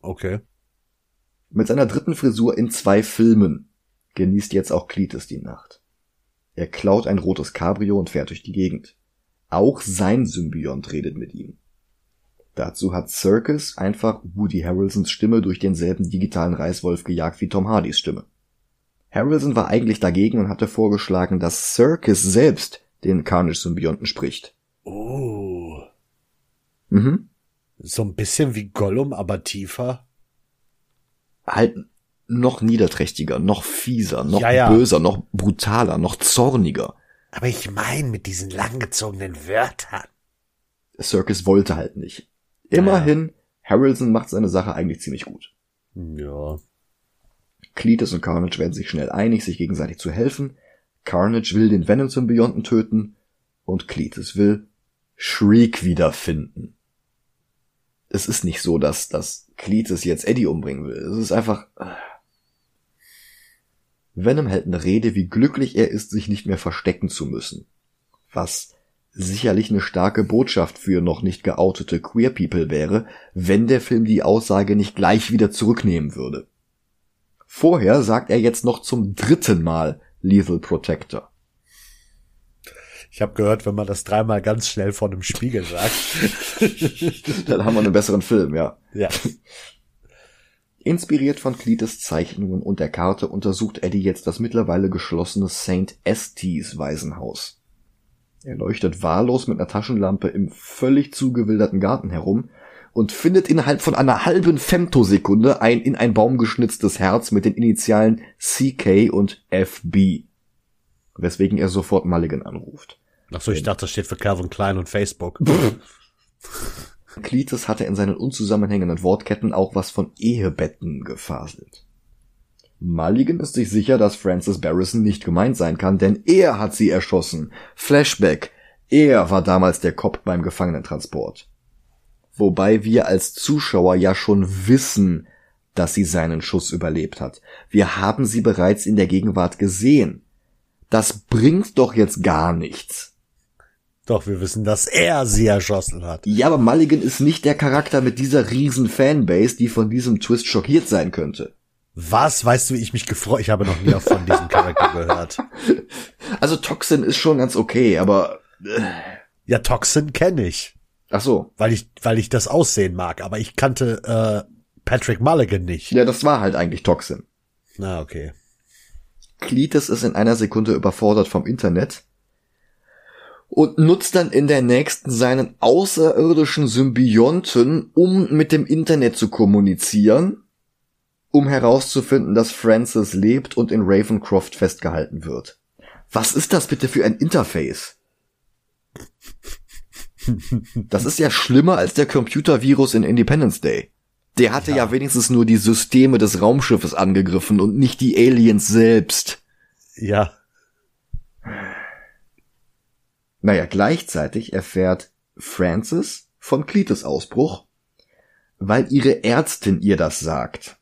Okay. Mit seiner dritten Frisur in zwei Filmen genießt jetzt auch Cletus die Nacht. Er klaut ein rotes Cabrio und fährt durch die Gegend. Auch sein Symbiont redet mit ihm. Dazu hat Circus einfach Woody Harrelsons Stimme durch denselben digitalen Reißwolf gejagt wie Tom Hardys Stimme. Harrelson war eigentlich dagegen und hatte vorgeschlagen, dass Circus selbst den Carnage-Symbionten spricht. Oh. Mhm. So ein bisschen wie Gollum, aber tiefer. Halt noch niederträchtiger, noch fieser, noch Ja, ja. böser, noch brutaler, noch zorniger. Aber ich mein mit diesen langgezogenen Wörtern. Circus wollte halt nicht. Immerhin, Harrelson macht seine Sache eigentlich ziemlich gut. Ja. Cletus und Carnage werden sich schnell einig, sich gegenseitig zu helfen. Carnage will den Venom-Symbionten töten und Cletus will Shriek wiederfinden. Es ist nicht so, dass, dass Cletus jetzt Eddie umbringen will. Es ist einfach... äh. Venom hält eine Rede, wie glücklich er ist, sich nicht mehr verstecken zu müssen. Was sicherlich eine starke Botschaft für noch nicht geoutete Queer People wäre, wenn der Film die Aussage nicht gleich wieder zurücknehmen würde. Vorher sagt er jetzt noch zum dritten Mal Lethal Protector. Ich habe gehört, wenn man das dreimal ganz schnell vor einem Spiegel sagt. *laughs* Dann haben wir einen besseren Film, ja. ja. *laughs* Inspiriert von Cletus Zeichnungen und der Karte untersucht Eddie jetzt das mittlerweile geschlossene St. Estes Waisenhaus. Er leuchtet wahllos mit einer Taschenlampe im völlig zugewilderten Garten herum und findet innerhalb von einer halben Femtosekunde ein in ein Baum geschnitztes Herz mit den Initialen CK und FB. Weswegen er sofort Mulligan anruft. Ach so, ich dachte, das steht für Calvin Klein und Facebook. *laughs* Cletus hatte in seinen unzusammenhängenden Wortketten auch was von Ehebetten gefaselt. Mulligan ist sich sicher, dass Francis Barrison nicht gemeint sein kann, denn er hat sie erschossen. Flashback. Er war damals der Kopf beim Gefangenentransport. Wobei wir als Zuschauer ja schon wissen, dass sie seinen Schuss überlebt hat. Wir haben sie bereits in der Gegenwart gesehen. Das bringt doch jetzt gar nichts. Doch, wir wissen, dass er sie erschossen hat. Ja, aber Mulligan ist nicht der Charakter mit dieser riesen Fanbase, die von diesem Twist schockiert sein könnte. Was? Weißt du, wie ich mich gefreut? Ich habe noch nie von diesem Charakter *laughs* gehört. Also Toxin ist schon ganz okay, aber äh, Ja, Toxin kenne ich, ach so. weil ich, weil ich das Aussehen mag, aber ich kannte äh, Patrick Mulligan nicht. Ja, das war halt eigentlich Toxin. Na, okay. Cletus ist in einer Sekunde überfordert vom Internet und nutzt dann in der nächsten seinen außerirdischen Symbionten, um mit dem Internet zu kommunizieren, um herauszufinden, dass Francis lebt und in Ravencroft festgehalten wird. Was ist das bitte für ein Interface? Das ist ja schlimmer als der Computervirus in Independence Day. Der hatte ja. Ja. wenigstens nur die Systeme des Raumschiffes angegriffen und nicht die Aliens selbst. Ja. Naja, gleichzeitig erfährt Frances von Cletus Ausbruch, weil ihre Ärztin ihr das sagt.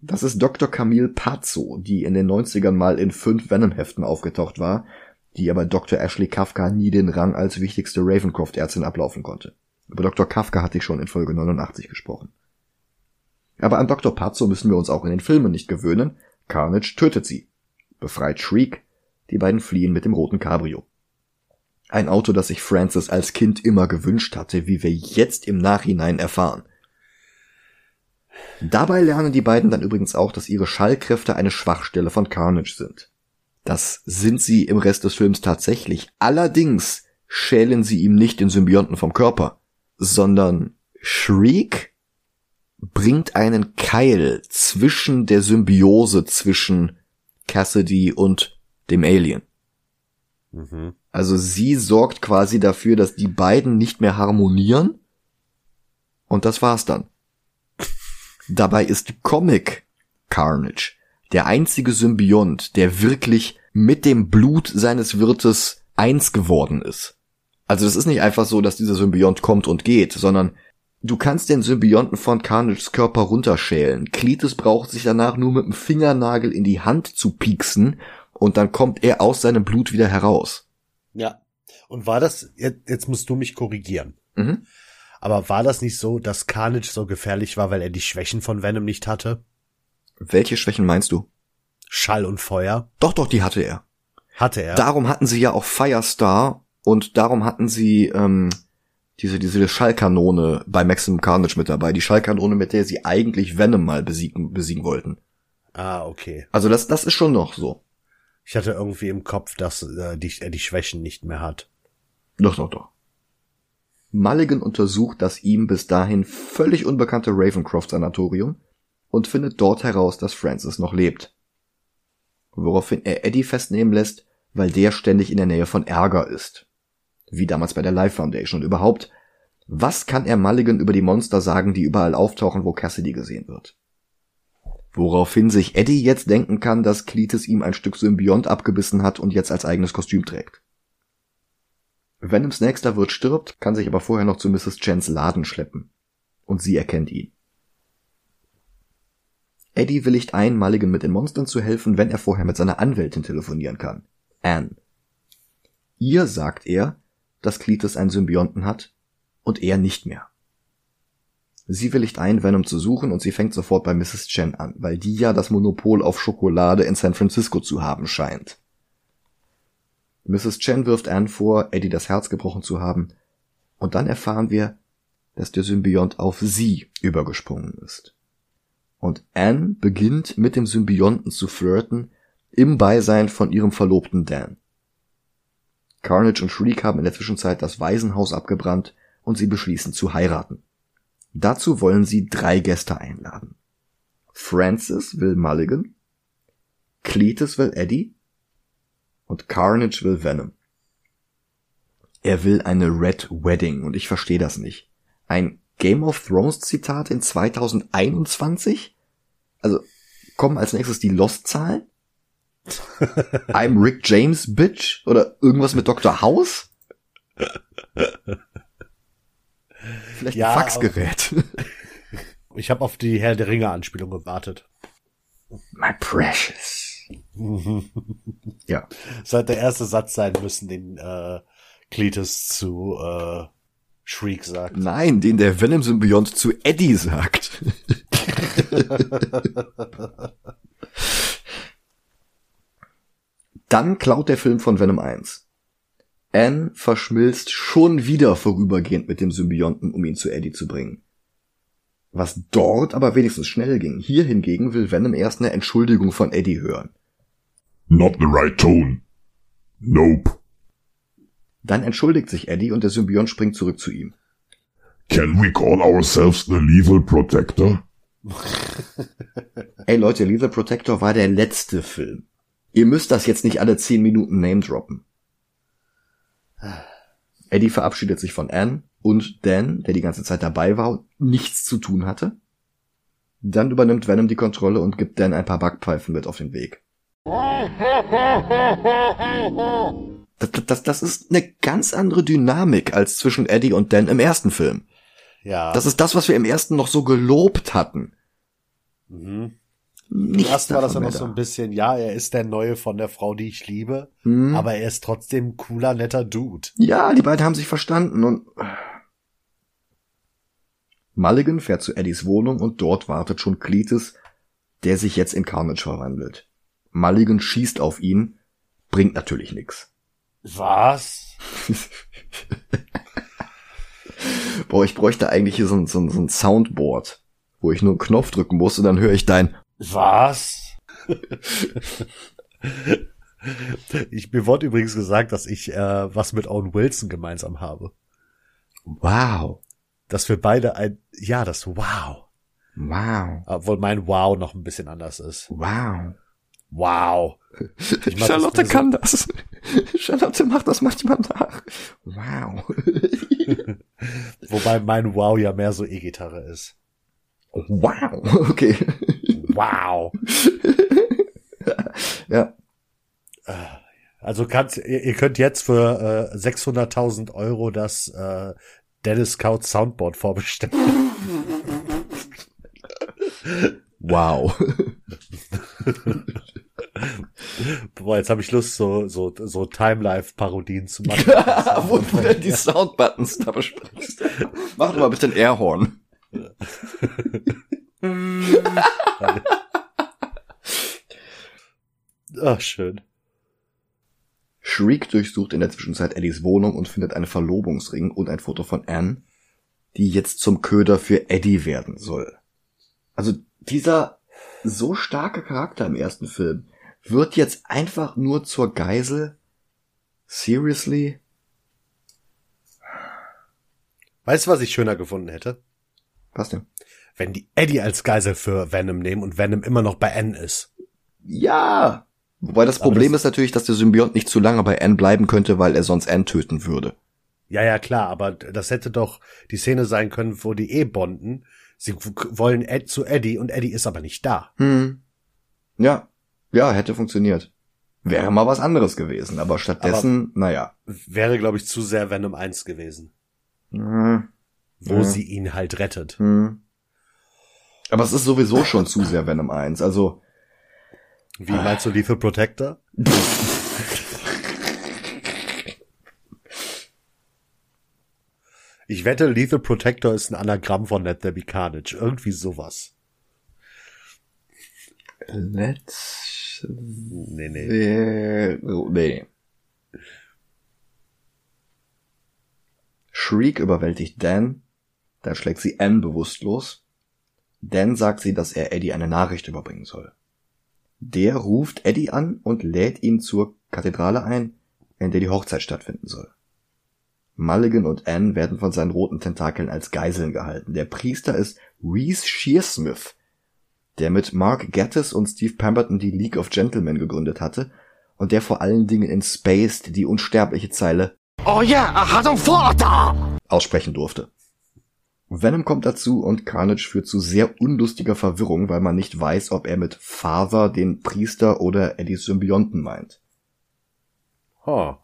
Das ist Dr. Camille Pazzo, die in den 90ern mal in fünf Venom-Heften aufgetaucht war, die aber Dr. Ashley Kafka nie den Rang als wichtigste Ravencroft-Ärztin ablaufen konnte. Über Dr. Kafka hatte ich schon in Folge 89 gesprochen. Aber an Dr. Pazzo müssen wir uns auch in den Filmen nicht gewöhnen. Carnage tötet sie. Befreit Shriek. Die beiden fliehen mit dem roten Cabrio. Ein Auto, das sich Francis als Kind immer gewünscht hatte, wie wir jetzt im Nachhinein erfahren. Dabei lernen die beiden dann übrigens auch, dass ihre Schallkräfte eine Schwachstelle von Carnage sind. Das sind sie im Rest des Films tatsächlich. Allerdings schälen sie ihm nicht den Symbionten vom Körper, sondern Shriek bringt einen Keil zwischen der Symbiose zwischen Cassidy und dem Alien. Mhm. Also sie sorgt quasi dafür, dass die beiden nicht mehr harmonieren. Und das war's dann. *laughs* Dabei ist Comic Carnage der einzige Symbiont, der wirklich mit dem Blut seines Wirtes eins geworden ist. Also das ist nicht einfach so, dass dieser Symbiont kommt und geht, sondern du kannst den Symbionten von Carnages Körper runterschälen. Cletus braucht sich danach nur mit dem Fingernagel in die Hand zu pieksen und dann kommt er aus seinem Blut wieder heraus. Ja. Und war das, jetzt, jetzt musst du mich korrigieren. Mhm. Aber war das nicht so, dass Carnage so gefährlich war, weil er die Schwächen von Venom nicht hatte? Welche Schwächen meinst du? Schall und Feuer? Doch, doch, die hatte er. Hatte er. Darum hatten sie ja auch Firestar und darum hatten sie ähm, diese, diese Schallkanone bei Maximum Carnage mit dabei. Die Schallkanone, mit der sie eigentlich Venom mal besiegen, besiegen wollten. ah, okay. Also das, das ist schon noch so. Ich hatte irgendwie im Kopf, dass äh, die, er die Schwächen nicht mehr hat. Doch, doch, doch. Mulligan untersucht das ihm bis dahin völlig unbekannte Ravencroft-Sanatorium und findet dort heraus, dass Francis noch lebt. Woraufhin er Eddie festnehmen lässt, weil der ständig in der Nähe von Ärger ist. Wie damals bei der Life Foundation und überhaupt, was kann er Mulligan über die Monster sagen, die überall auftauchen, wo Cassidy gesehen wird? Woraufhin sich Eddie jetzt denken kann, dass Cletus ihm ein Stück Symbiont abgebissen hat und jetzt als eigenes Kostüm trägt. Venoms nächster Wirt stirbt, kann sich aber vorher noch zu Mrs. Chens Laden schleppen. Und sie erkennt ihn. Eddie willigt ein, Mulligan mit den Monstern zu helfen, wenn er vorher mit seiner Anwältin telefonieren kann. Anne. Ihr sagt er, dass Cletus einen Symbionten hat und er nicht mehr. Sie willigt ein, Venom zu suchen und sie fängt sofort bei Mrs. Chen an, weil die ja das Monopol auf Schokolade in San Francisco zu haben scheint. Mrs. Chen wirft Anne vor, Eddie das Herz gebrochen zu haben, und dann erfahren wir, dass der Symbiont auf sie übergesprungen ist. Und Anne beginnt mit dem Symbionten zu flirten, im Beisein von ihrem Verlobten Dan. Carnage und Shriek haben in der Zwischenzeit das Waisenhaus abgebrannt und sie beschließen zu heiraten. Dazu wollen sie drei Gäste einladen. Francis will Mulligan, Cletus will Eddie und Carnage will Venom. Er will eine Red Wedding und ich verstehe das nicht. Ein Game of Thrones Zitat in 2021? Also kommen als nächstes die Lost-Zahlen? I'm Rick James, Bitch? Oder irgendwas mit Dr. House? Vielleicht Ja, ein Faxgerät. *laughs* Ich habe auf die Herr der Ringe Anspielung gewartet. My precious. ja. Es hat der erste Satz sein müssen, den äh, Cletus zu äh, Shriek sagt. Nein, den der Venom-Symbiont zu Eddie sagt. *laughs* Dann klaut der Film von Venom 1. Anne verschmilzt schon wieder vorübergehend mit dem Symbionten, um ihn zu Eddie zu bringen. Was dort aber wenigstens schnell ging. Hier hingegen will Venom erst eine Entschuldigung von Eddie hören. Not the right tone. Nope. Dann entschuldigt sich Eddie und der Symbiont springt zurück zu ihm. Can we call ourselves the Lethal Protector? *laughs* Ey Leute, Lethal Protector war der letzte Film. Ihr müsst das jetzt nicht alle 10 Minuten name droppen. Eddie verabschiedet sich von Anne und Dan, der die ganze Zeit dabei war und nichts zu tun hatte. Dann übernimmt Venom die Kontrolle und gibt Dan ein paar Backpfeifen mit auf den Weg. Das, das, das ist eine ganz andere Dynamik als zwischen Eddie und Dan im ersten Film. Ja. Das ist das, was wir im ersten noch so gelobt hatten. mhm. Nicht Erst war das ja noch mehr so da. ein bisschen, ja, er ist der Neue von der Frau, die ich liebe, Hm. aber er ist trotzdem cooler, netter Dude. Ja, die beiden haben sich verstanden und Mulligan fährt zu Eddies Wohnung und dort wartet schon Cletus, der sich jetzt in Carnage verwandelt. Mulligan schießt auf ihn, bringt natürlich nix. Was? *laughs* Boah, ich bräuchte eigentlich hier so ein, so ein, so ein Soundboard, wo ich nur einen Knopf drücken muss und dann höre ich dein Was? *laughs* ich, mir wurde übrigens gesagt, dass ich äh, was mit Owen Wilson gemeinsam habe. Wow, Dass wir beide ein, ja, das Wow. wow, Obwohl mein Wow noch ein bisschen anders ist. wow. Wow. Ich mach das Charlotte mir so- kann das. *laughs* Charlotte macht das manchmal nach. Wow. *laughs* Wobei mein Wow ja mehr so E-Gitarre ist. Wow. *laughs* Okay. Wow. Ja. Also kannst, ihr, ihr könnt jetzt für äh, 600.000 Euro das äh, Dennis Scout Soundboard vorbestellen. Wow. *laughs* Boah, jetzt habe ich Lust, so, so, so Time-Life-Parodien zu machen. *laughs* Wo du denn die Soundbuttons da besprichst. Mach doch mal bitte ein Airhorn. Ach, *laughs* schön. Shriek durchsucht in der Zwischenzeit Eddies Wohnung und findet einen Verlobungsring und ein Foto von Anne, die jetzt zum Köder für Eddie werden soll. Also dieser so starke Charakter im ersten Film wird jetzt einfach nur zur Geisel? Seriously? Weißt du, was ich schöner gefunden hätte? Was denn? Wenn die Eddie als Geisel für Venom nehmen und Venom immer noch bei N ist. Ja. Wobei das Aber Problem das- ist natürlich, dass der Symbiont nicht zu lange bei Anne bleiben könnte, weil er sonst Anne töten würde. Ja, ja, klar, aber das hätte doch die Szene sein können, wo die eh bonden. Sie wollen Ed zu Eddie und Eddie ist aber nicht da. Hm. Ja. Ja, hätte funktioniert. Wäre mal was anderes gewesen, aber stattdessen, naja. Wäre, glaube ich, zu sehr Venom 1 gewesen, Hm. wo Ja. sie ihn halt rettet. Hm. Aber es ist sowieso schon zu sehr Venom 1. Also, Wie meinst du Lethal Protector? Ich wette, Lethal Protector ist ein Anagramm von Let There Be Carnage. Irgendwie sowas. let's Nee, nee. Äh, oh, nee. Shriek überwältigt Dan, dann schlägt sie Anne bewusstlos. Dan sagt sie, dass er Eddie eine Nachricht überbringen soll. Der ruft Eddie an und lädt ihn zur Kathedrale ein, in der die Hochzeit stattfinden soll. Mulligan und Anne werden von seinen roten Tentakeln als Geiseln gehalten. Der Priester ist Reese Shearsmith, der mit Mark Gatiss und Steve Pemberton die League of Gentlemen gegründet hatte und der vor allen Dingen in Spaced die unsterbliche Zeile Oh ja, er hat einen Vater! aussprechen durfte. Venom kommt dazu und Carnage führt zu sehr unlustiger Verwirrung, weil man nicht weiß, ob er mit Father den Priester oder Eddies Symbionten meint. Oh.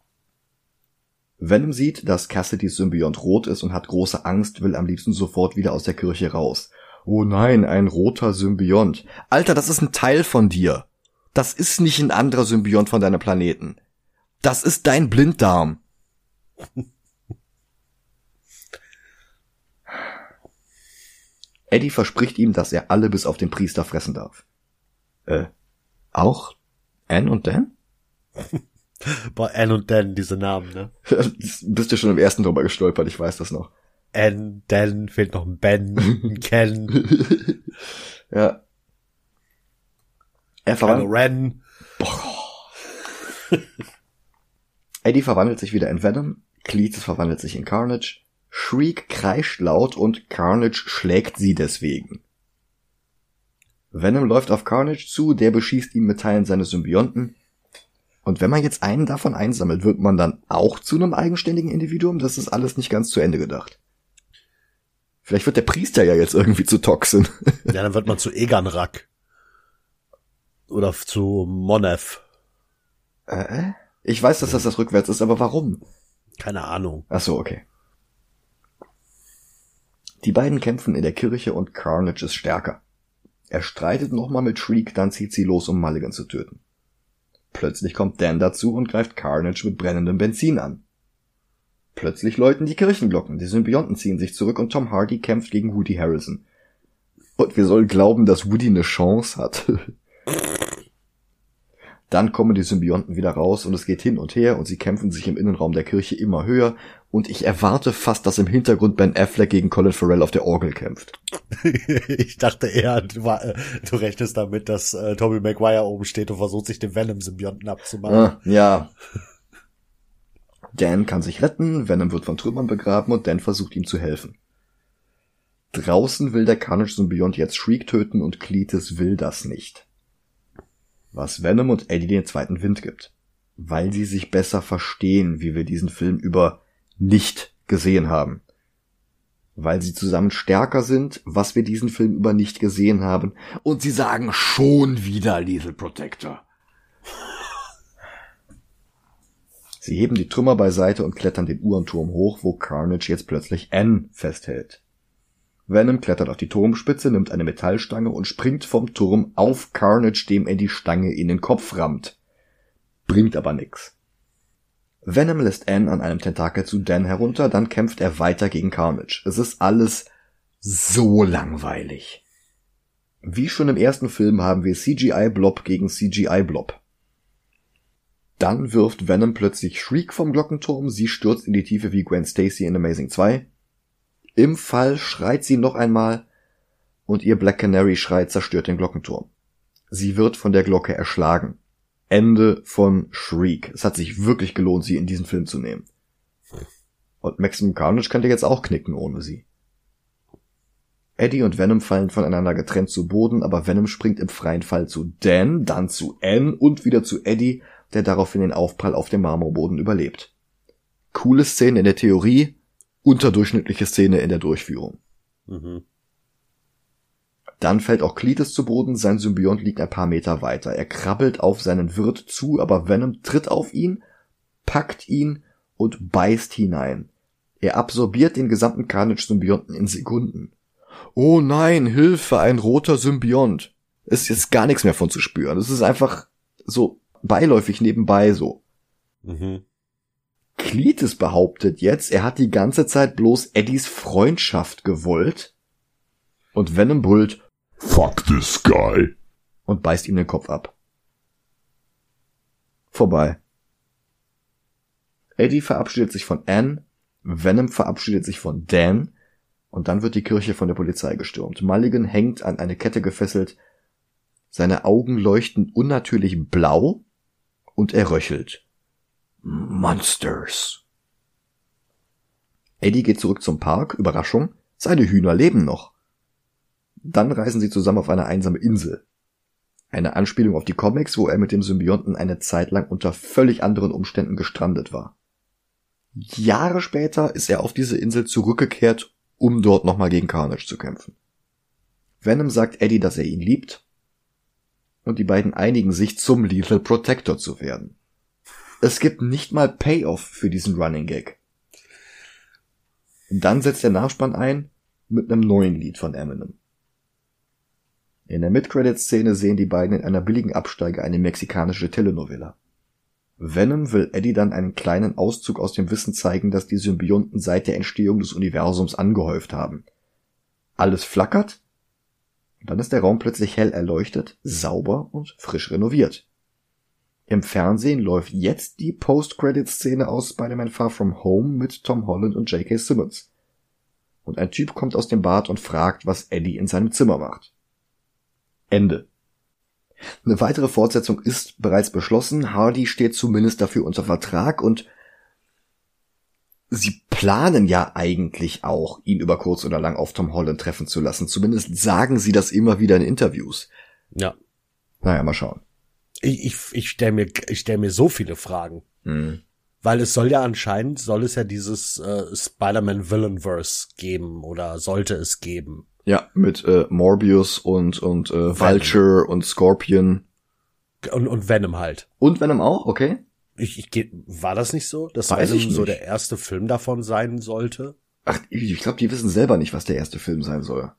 Venom sieht, dass Cassidys Symbiont rot ist und hat große Angst, will am liebsten sofort wieder aus der Kirche raus. Oh nein, ein roter Symbiont. Alter, das ist ein Teil von dir. Das ist nicht ein anderer Symbiont von deinem Planeten. Das ist dein Blinddarm. Eddie verspricht ihm, dass er alle bis auf den Priester fressen darf. Äh, auch Anne und Dan? *laughs* Bei Anne und Dan, diese Namen, ne? *laughs* Bist du schon im ersten drüber gestolpert, ich weiß das noch. Anne, Dan, fehlt noch ein Ben, ein *laughs* Ken, Ja. Er verwandelt, Ren. Eddie verwandelt sich wieder in Venom, Cletus verwandelt sich in Carnage, Shriek kreischt laut und Carnage schlägt sie deswegen. Venom läuft auf Carnage zu, der beschießt ihn mit Teilen seines Symbionten. Und wenn man jetzt einen davon einsammelt, wird man dann auch zu einem eigenständigen Individuum? Das ist alles nicht ganz zu Ende gedacht. Vielleicht wird der Priester ja jetzt irgendwie zu Toxin. *laughs* Ja, dann wird man zu Egan Rack. Oder zu Monef. äh? Ich weiß, dass das das rückwärts ist, aber warum? Keine Ahnung. Ach so, okay. Die beiden kämpfen in der Kirche und Carnage ist stärker. Er streitet nochmal mit Shriek, dann zieht sie los, um Mulligan zu töten. Plötzlich kommt Dan dazu und greift Carnage mit brennendem Benzin an. Plötzlich läuten die Kirchenglocken, die Symbionten ziehen sich zurück und Tom Hardy kämpft gegen Woody Harrelson. Und wir sollen glauben, dass Woody eine Chance hat. *laughs* Dann kommen die Symbionten wieder raus und es geht hin und her und sie kämpfen sich im Innenraum der Kirche immer höher und ich erwarte fast, dass im Hintergrund Ben Affleck gegen Colin Farrell auf der Orgel kämpft. *laughs* ich dachte eher, du, du rechnest damit, dass äh, Tobey Maguire oben steht und versucht, sich den Venom-Symbionten abzumachen. Ah, ja. Dan kann sich retten, Venom wird von Trümmern begraben und Dan versucht ihm zu helfen. Draußen will der Carnage-Symbiont jetzt Shriek töten und Cletus will das nicht. Was Venom und Eddie den zweiten Wind gibt. Weil sie sich besser verstehen, wie wir diesen Film über nicht gesehen haben. Weil sie zusammen stärker sind, was wir diesen Film über nicht gesehen haben. Und sie sagen schon wieder Lethal Protector. Sie heben die Trümmer beiseite und klettern den Uhrenturm hoch, wo Carnage jetzt plötzlich N festhält. Venom klettert auf die Turmspitze, nimmt eine Metallstange und springt vom Turm auf Carnage, dem er die Stange in den Kopf rammt. Bringt aber nix. Venom lässt Anne an einem Tentakel zu Dan herunter, dann kämpft er weiter gegen Carnage. Es ist alles so langweilig. Wie schon im ersten Film haben wir CGI-Blob gegen CGI-Blob. Dann wirft Venom plötzlich Shriek vom Glockenturm, sie stürzt in die Tiefe wie Gwen Stacy in Amazing 2. Im Fall schreit sie noch einmal und ihr Black Canary Schrei zerstört den Glockenturm. Sie wird von der Glocke erschlagen. Ende von Shriek. Es hat sich wirklich gelohnt, sie in diesen Film zu nehmen. Und Maximum Carnage könnte jetzt auch knicken ohne sie. Eddie und Venom fallen voneinander getrennt zu Boden, aber Venom springt im freien Fall zu Dan, dann zu Anne und wieder zu Eddie, der daraufhin den Aufprall auf dem Marmorboden überlebt. Coole Szene in der Theorie, unterdurchschnittliche Szene in der Durchführung. Mhm. Dann fällt auch Cletus zu Boden, sein Symbiont liegt ein paar Meter weiter. Er krabbelt auf seinen Wirt zu, aber Venom tritt auf ihn, packt ihn und beißt hinein. Er absorbiert den gesamten Carnage-Symbionten in Sekunden. Oh nein, Hilfe, ein roter Symbiont. Es ist jetzt gar nichts mehr von zu spüren. Es ist einfach so beiläufig nebenbei so. Mhm. Cletus behauptet jetzt, er hat die ganze Zeit bloß Eddies Freundschaft gewollt. Und Venom brüllt Fuck this guy. und beißt ihm den Kopf ab. Vorbei. Eddie verabschiedet sich von Anne, Venom verabschiedet sich von Dan und dann wird die Kirche von der Polizei gestürmt. Mulligan hängt an eine Kette gefesselt, seine Augen leuchten unnatürlich blau und er röchelt. Monsters. Eddie geht zurück zum Park, Überraschung, seine Hühner leben noch. Dann reisen sie zusammen auf eine einsame Insel. Eine Anspielung auf die Comics, wo er mit dem Symbionten eine Zeit lang unter völlig anderen Umständen gestrandet war. Jahre später ist er auf diese Insel zurückgekehrt, um dort nochmal gegen Carnage zu kämpfen. Venom sagt Eddie, dass er ihn liebt, und die beiden einigen sich zum Lethal Protector zu werden. Es gibt nicht mal Payoff für diesen Running Gag. Dann setzt der Nachspann ein mit einem neuen Lied von Eminem. In der Mid-Credit-Szene sehen die beiden in einer billigen Absteige eine mexikanische Telenovela. Venom will Eddie dann einen kleinen Auszug aus dem Wissen zeigen, dass die Symbionten seit der Entstehung des Universums angehäuft haben. alles flackert. Und dann ist der Raum plötzlich hell erleuchtet, sauber und frisch renoviert. Im Fernsehen läuft jetzt die Post-Credit-Szene aus Spider-Man Far From Home mit Tom Holland und J.K. Simmons. Und ein Typ kommt aus dem Bad und fragt, was Eddie in seinem Zimmer macht. Ende. Eine weitere Fortsetzung ist bereits beschlossen. Hardy steht zumindest dafür unter Vertrag und sie planen ja eigentlich auch, ihn über kurz oder lang auf Tom Holland treffen zu lassen. Zumindest sagen sie das immer wieder in Interviews. Ja. Naja, mal schauen. Ich, ich, ich stelle mir, ich stell mir so viele Fragen. Hm. Weil es soll ja anscheinend, soll es ja dieses äh, Spider-Man Villainverse geben oder sollte es geben. Ja, mit äh, Morbius und, und äh, Vulture und Scorpion. Und, und Venom halt. Und Venom auch, okay? Ich, ich war das nicht so, dass Weiß Venom so der erste Film davon sein sollte? Ach, ich glaube, die wissen selber nicht, was der erste Film sein soll.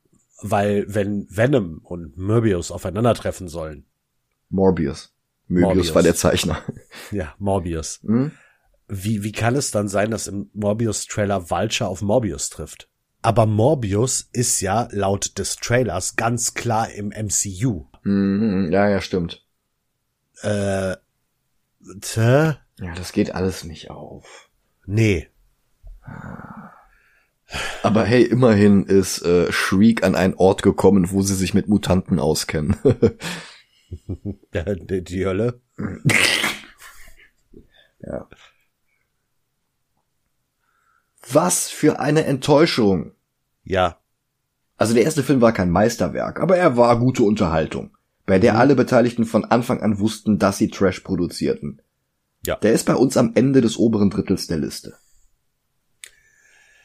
Weil wenn Venom und Morbius aufeinandertreffen sollen, Morbius. Möbius Morbius. war der Zeichner. *laughs* ja, Morbius, Hm? wie, wie kann es dann sein, dass im Morbius-Trailer Vulture auf Morbius trifft? Aber Morbius ist ja laut des Trailers ganz klar im MCU. Mhm, ja, ja, stimmt. Äh, tä? Ja, das geht alles nicht auf. Nee. Aber hey, immerhin ist äh, Shriek an einen Ort gekommen, wo sie sich mit Mutanten auskennen. *laughs* Die Hölle. *laughs* ja. Was für eine Enttäuschung. Ja. Also der erste Film war kein Meisterwerk, aber er war gute Unterhaltung, bei der alle Beteiligten von Anfang an wussten, dass sie Trash produzierten. Ja. Der ist bei uns am Ende des oberen Drittels der Liste.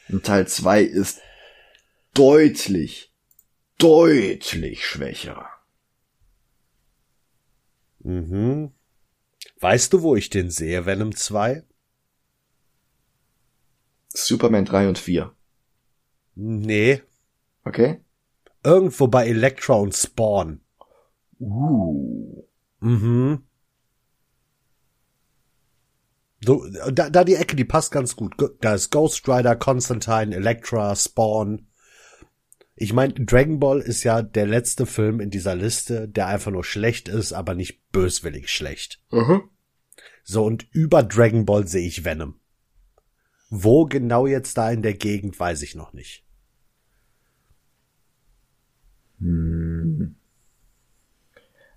Und Teil 2 ist deutlich, deutlich schwächer. Mhm. Weißt du, wo ich den sehe, Venom 2? Superman 3 und 4. Nee. Okay? Irgendwo bei Elektra und Spawn. Uh. Mhm. So, da, da die Ecke, die passt ganz gut. Da ist Ghost Rider, Constantine, Elektra, Spawn. Ich meine, Dragon Ball ist ja der letzte Film in dieser Liste, der einfach nur schlecht ist, aber nicht böswillig schlecht. Mhm. So, und über Dragon Ball sehe ich Venom. Wo genau jetzt da in der Gegend, weiß ich noch nicht.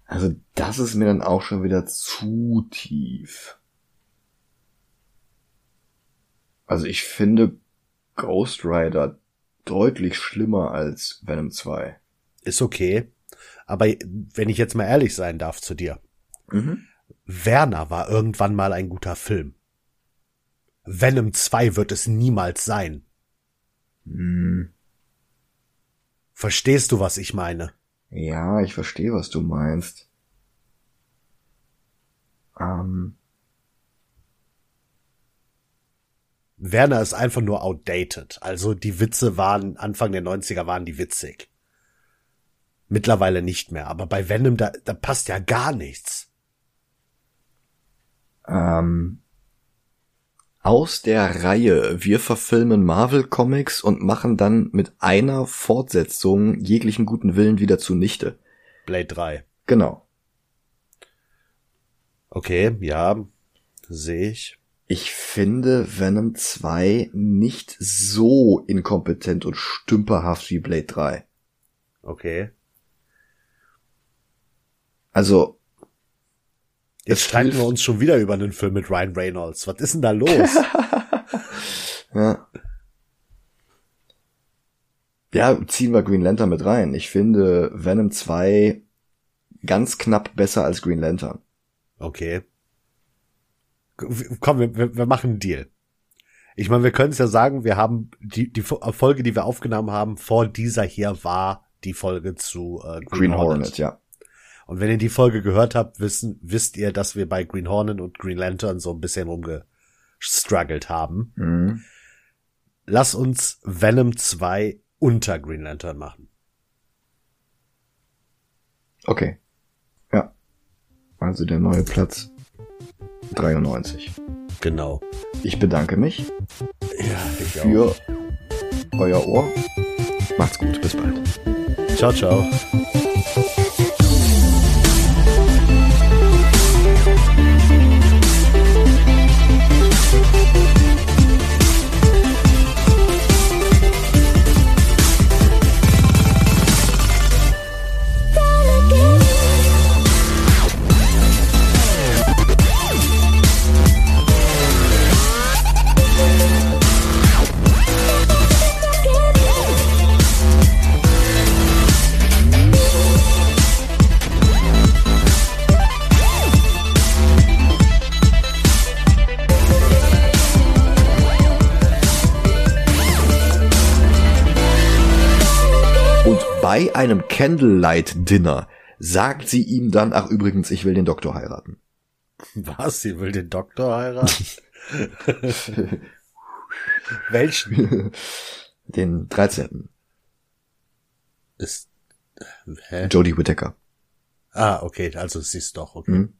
Also das ist mir dann auch schon wieder zu tief. Also ich finde Ghost Rider deutlich schlimmer als Venom 2. Ist okay. Aber wenn ich jetzt mal ehrlich sein darf zu dir. Mhm. Werner war irgendwann mal ein guter Film. Venom 2 wird es niemals sein. Hm. Verstehst du, was ich meine? Ja, ich verstehe, was du meinst. Ähm, Werner ist einfach nur outdated. Also die Witze waren, Anfang der 90er waren die witzig. Mittlerweile nicht mehr. Aber bei Venom, da, da passt ja gar nichts. ähm, aus der Reihe Wir verfilmen Marvel Comics und machen dann mit einer Fortsetzung jeglichen guten Willen wieder zunichte. Blade 3. Genau. Okay, ja, sehe ich. Ich finde Venom 2 nicht so inkompetent und stümperhaft wie Blade 3. Okay. Also, Jetzt streiten wir uns schon wieder über einen Film mit Ryan Reynolds. Was ist denn da los? *laughs* ja. Ja, ziehen wir Green Lantern mit rein. Ich finde Venom 2 ganz knapp besser als Green Lantern. Okay. Komm, wir, wir, wir machen einen Deal. Ich meine, wir können es ja sagen, wir haben die, die Folge, die wir aufgenommen haben, vor dieser hier war die Folge zu äh, Green, Green Hornet. Hornet, ja. Und wenn ihr die Folge gehört habt, wissen, wisst ihr, dass wir bei Green Hornet und Green Lantern so ein bisschen rumgestruggelt haben. Mhm. Lass uns Venom 2 unter Green Lantern machen. Okay. Ja. Also der neue Platz 93. Genau. Ich bedanke mich Ja, ich für euer Ohr Macht's gut, bis bald. Ciao, ciao. Bei einem Candlelight-Dinner sagt sie ihm dann, ach übrigens, ich will den Doktor heiraten. Was? Sie will den Doktor heiraten? *laughs* Welchen? Den 13. Ist, hä? Jodie Whittaker. Ah, okay, also sie ist doch, okay. Hm?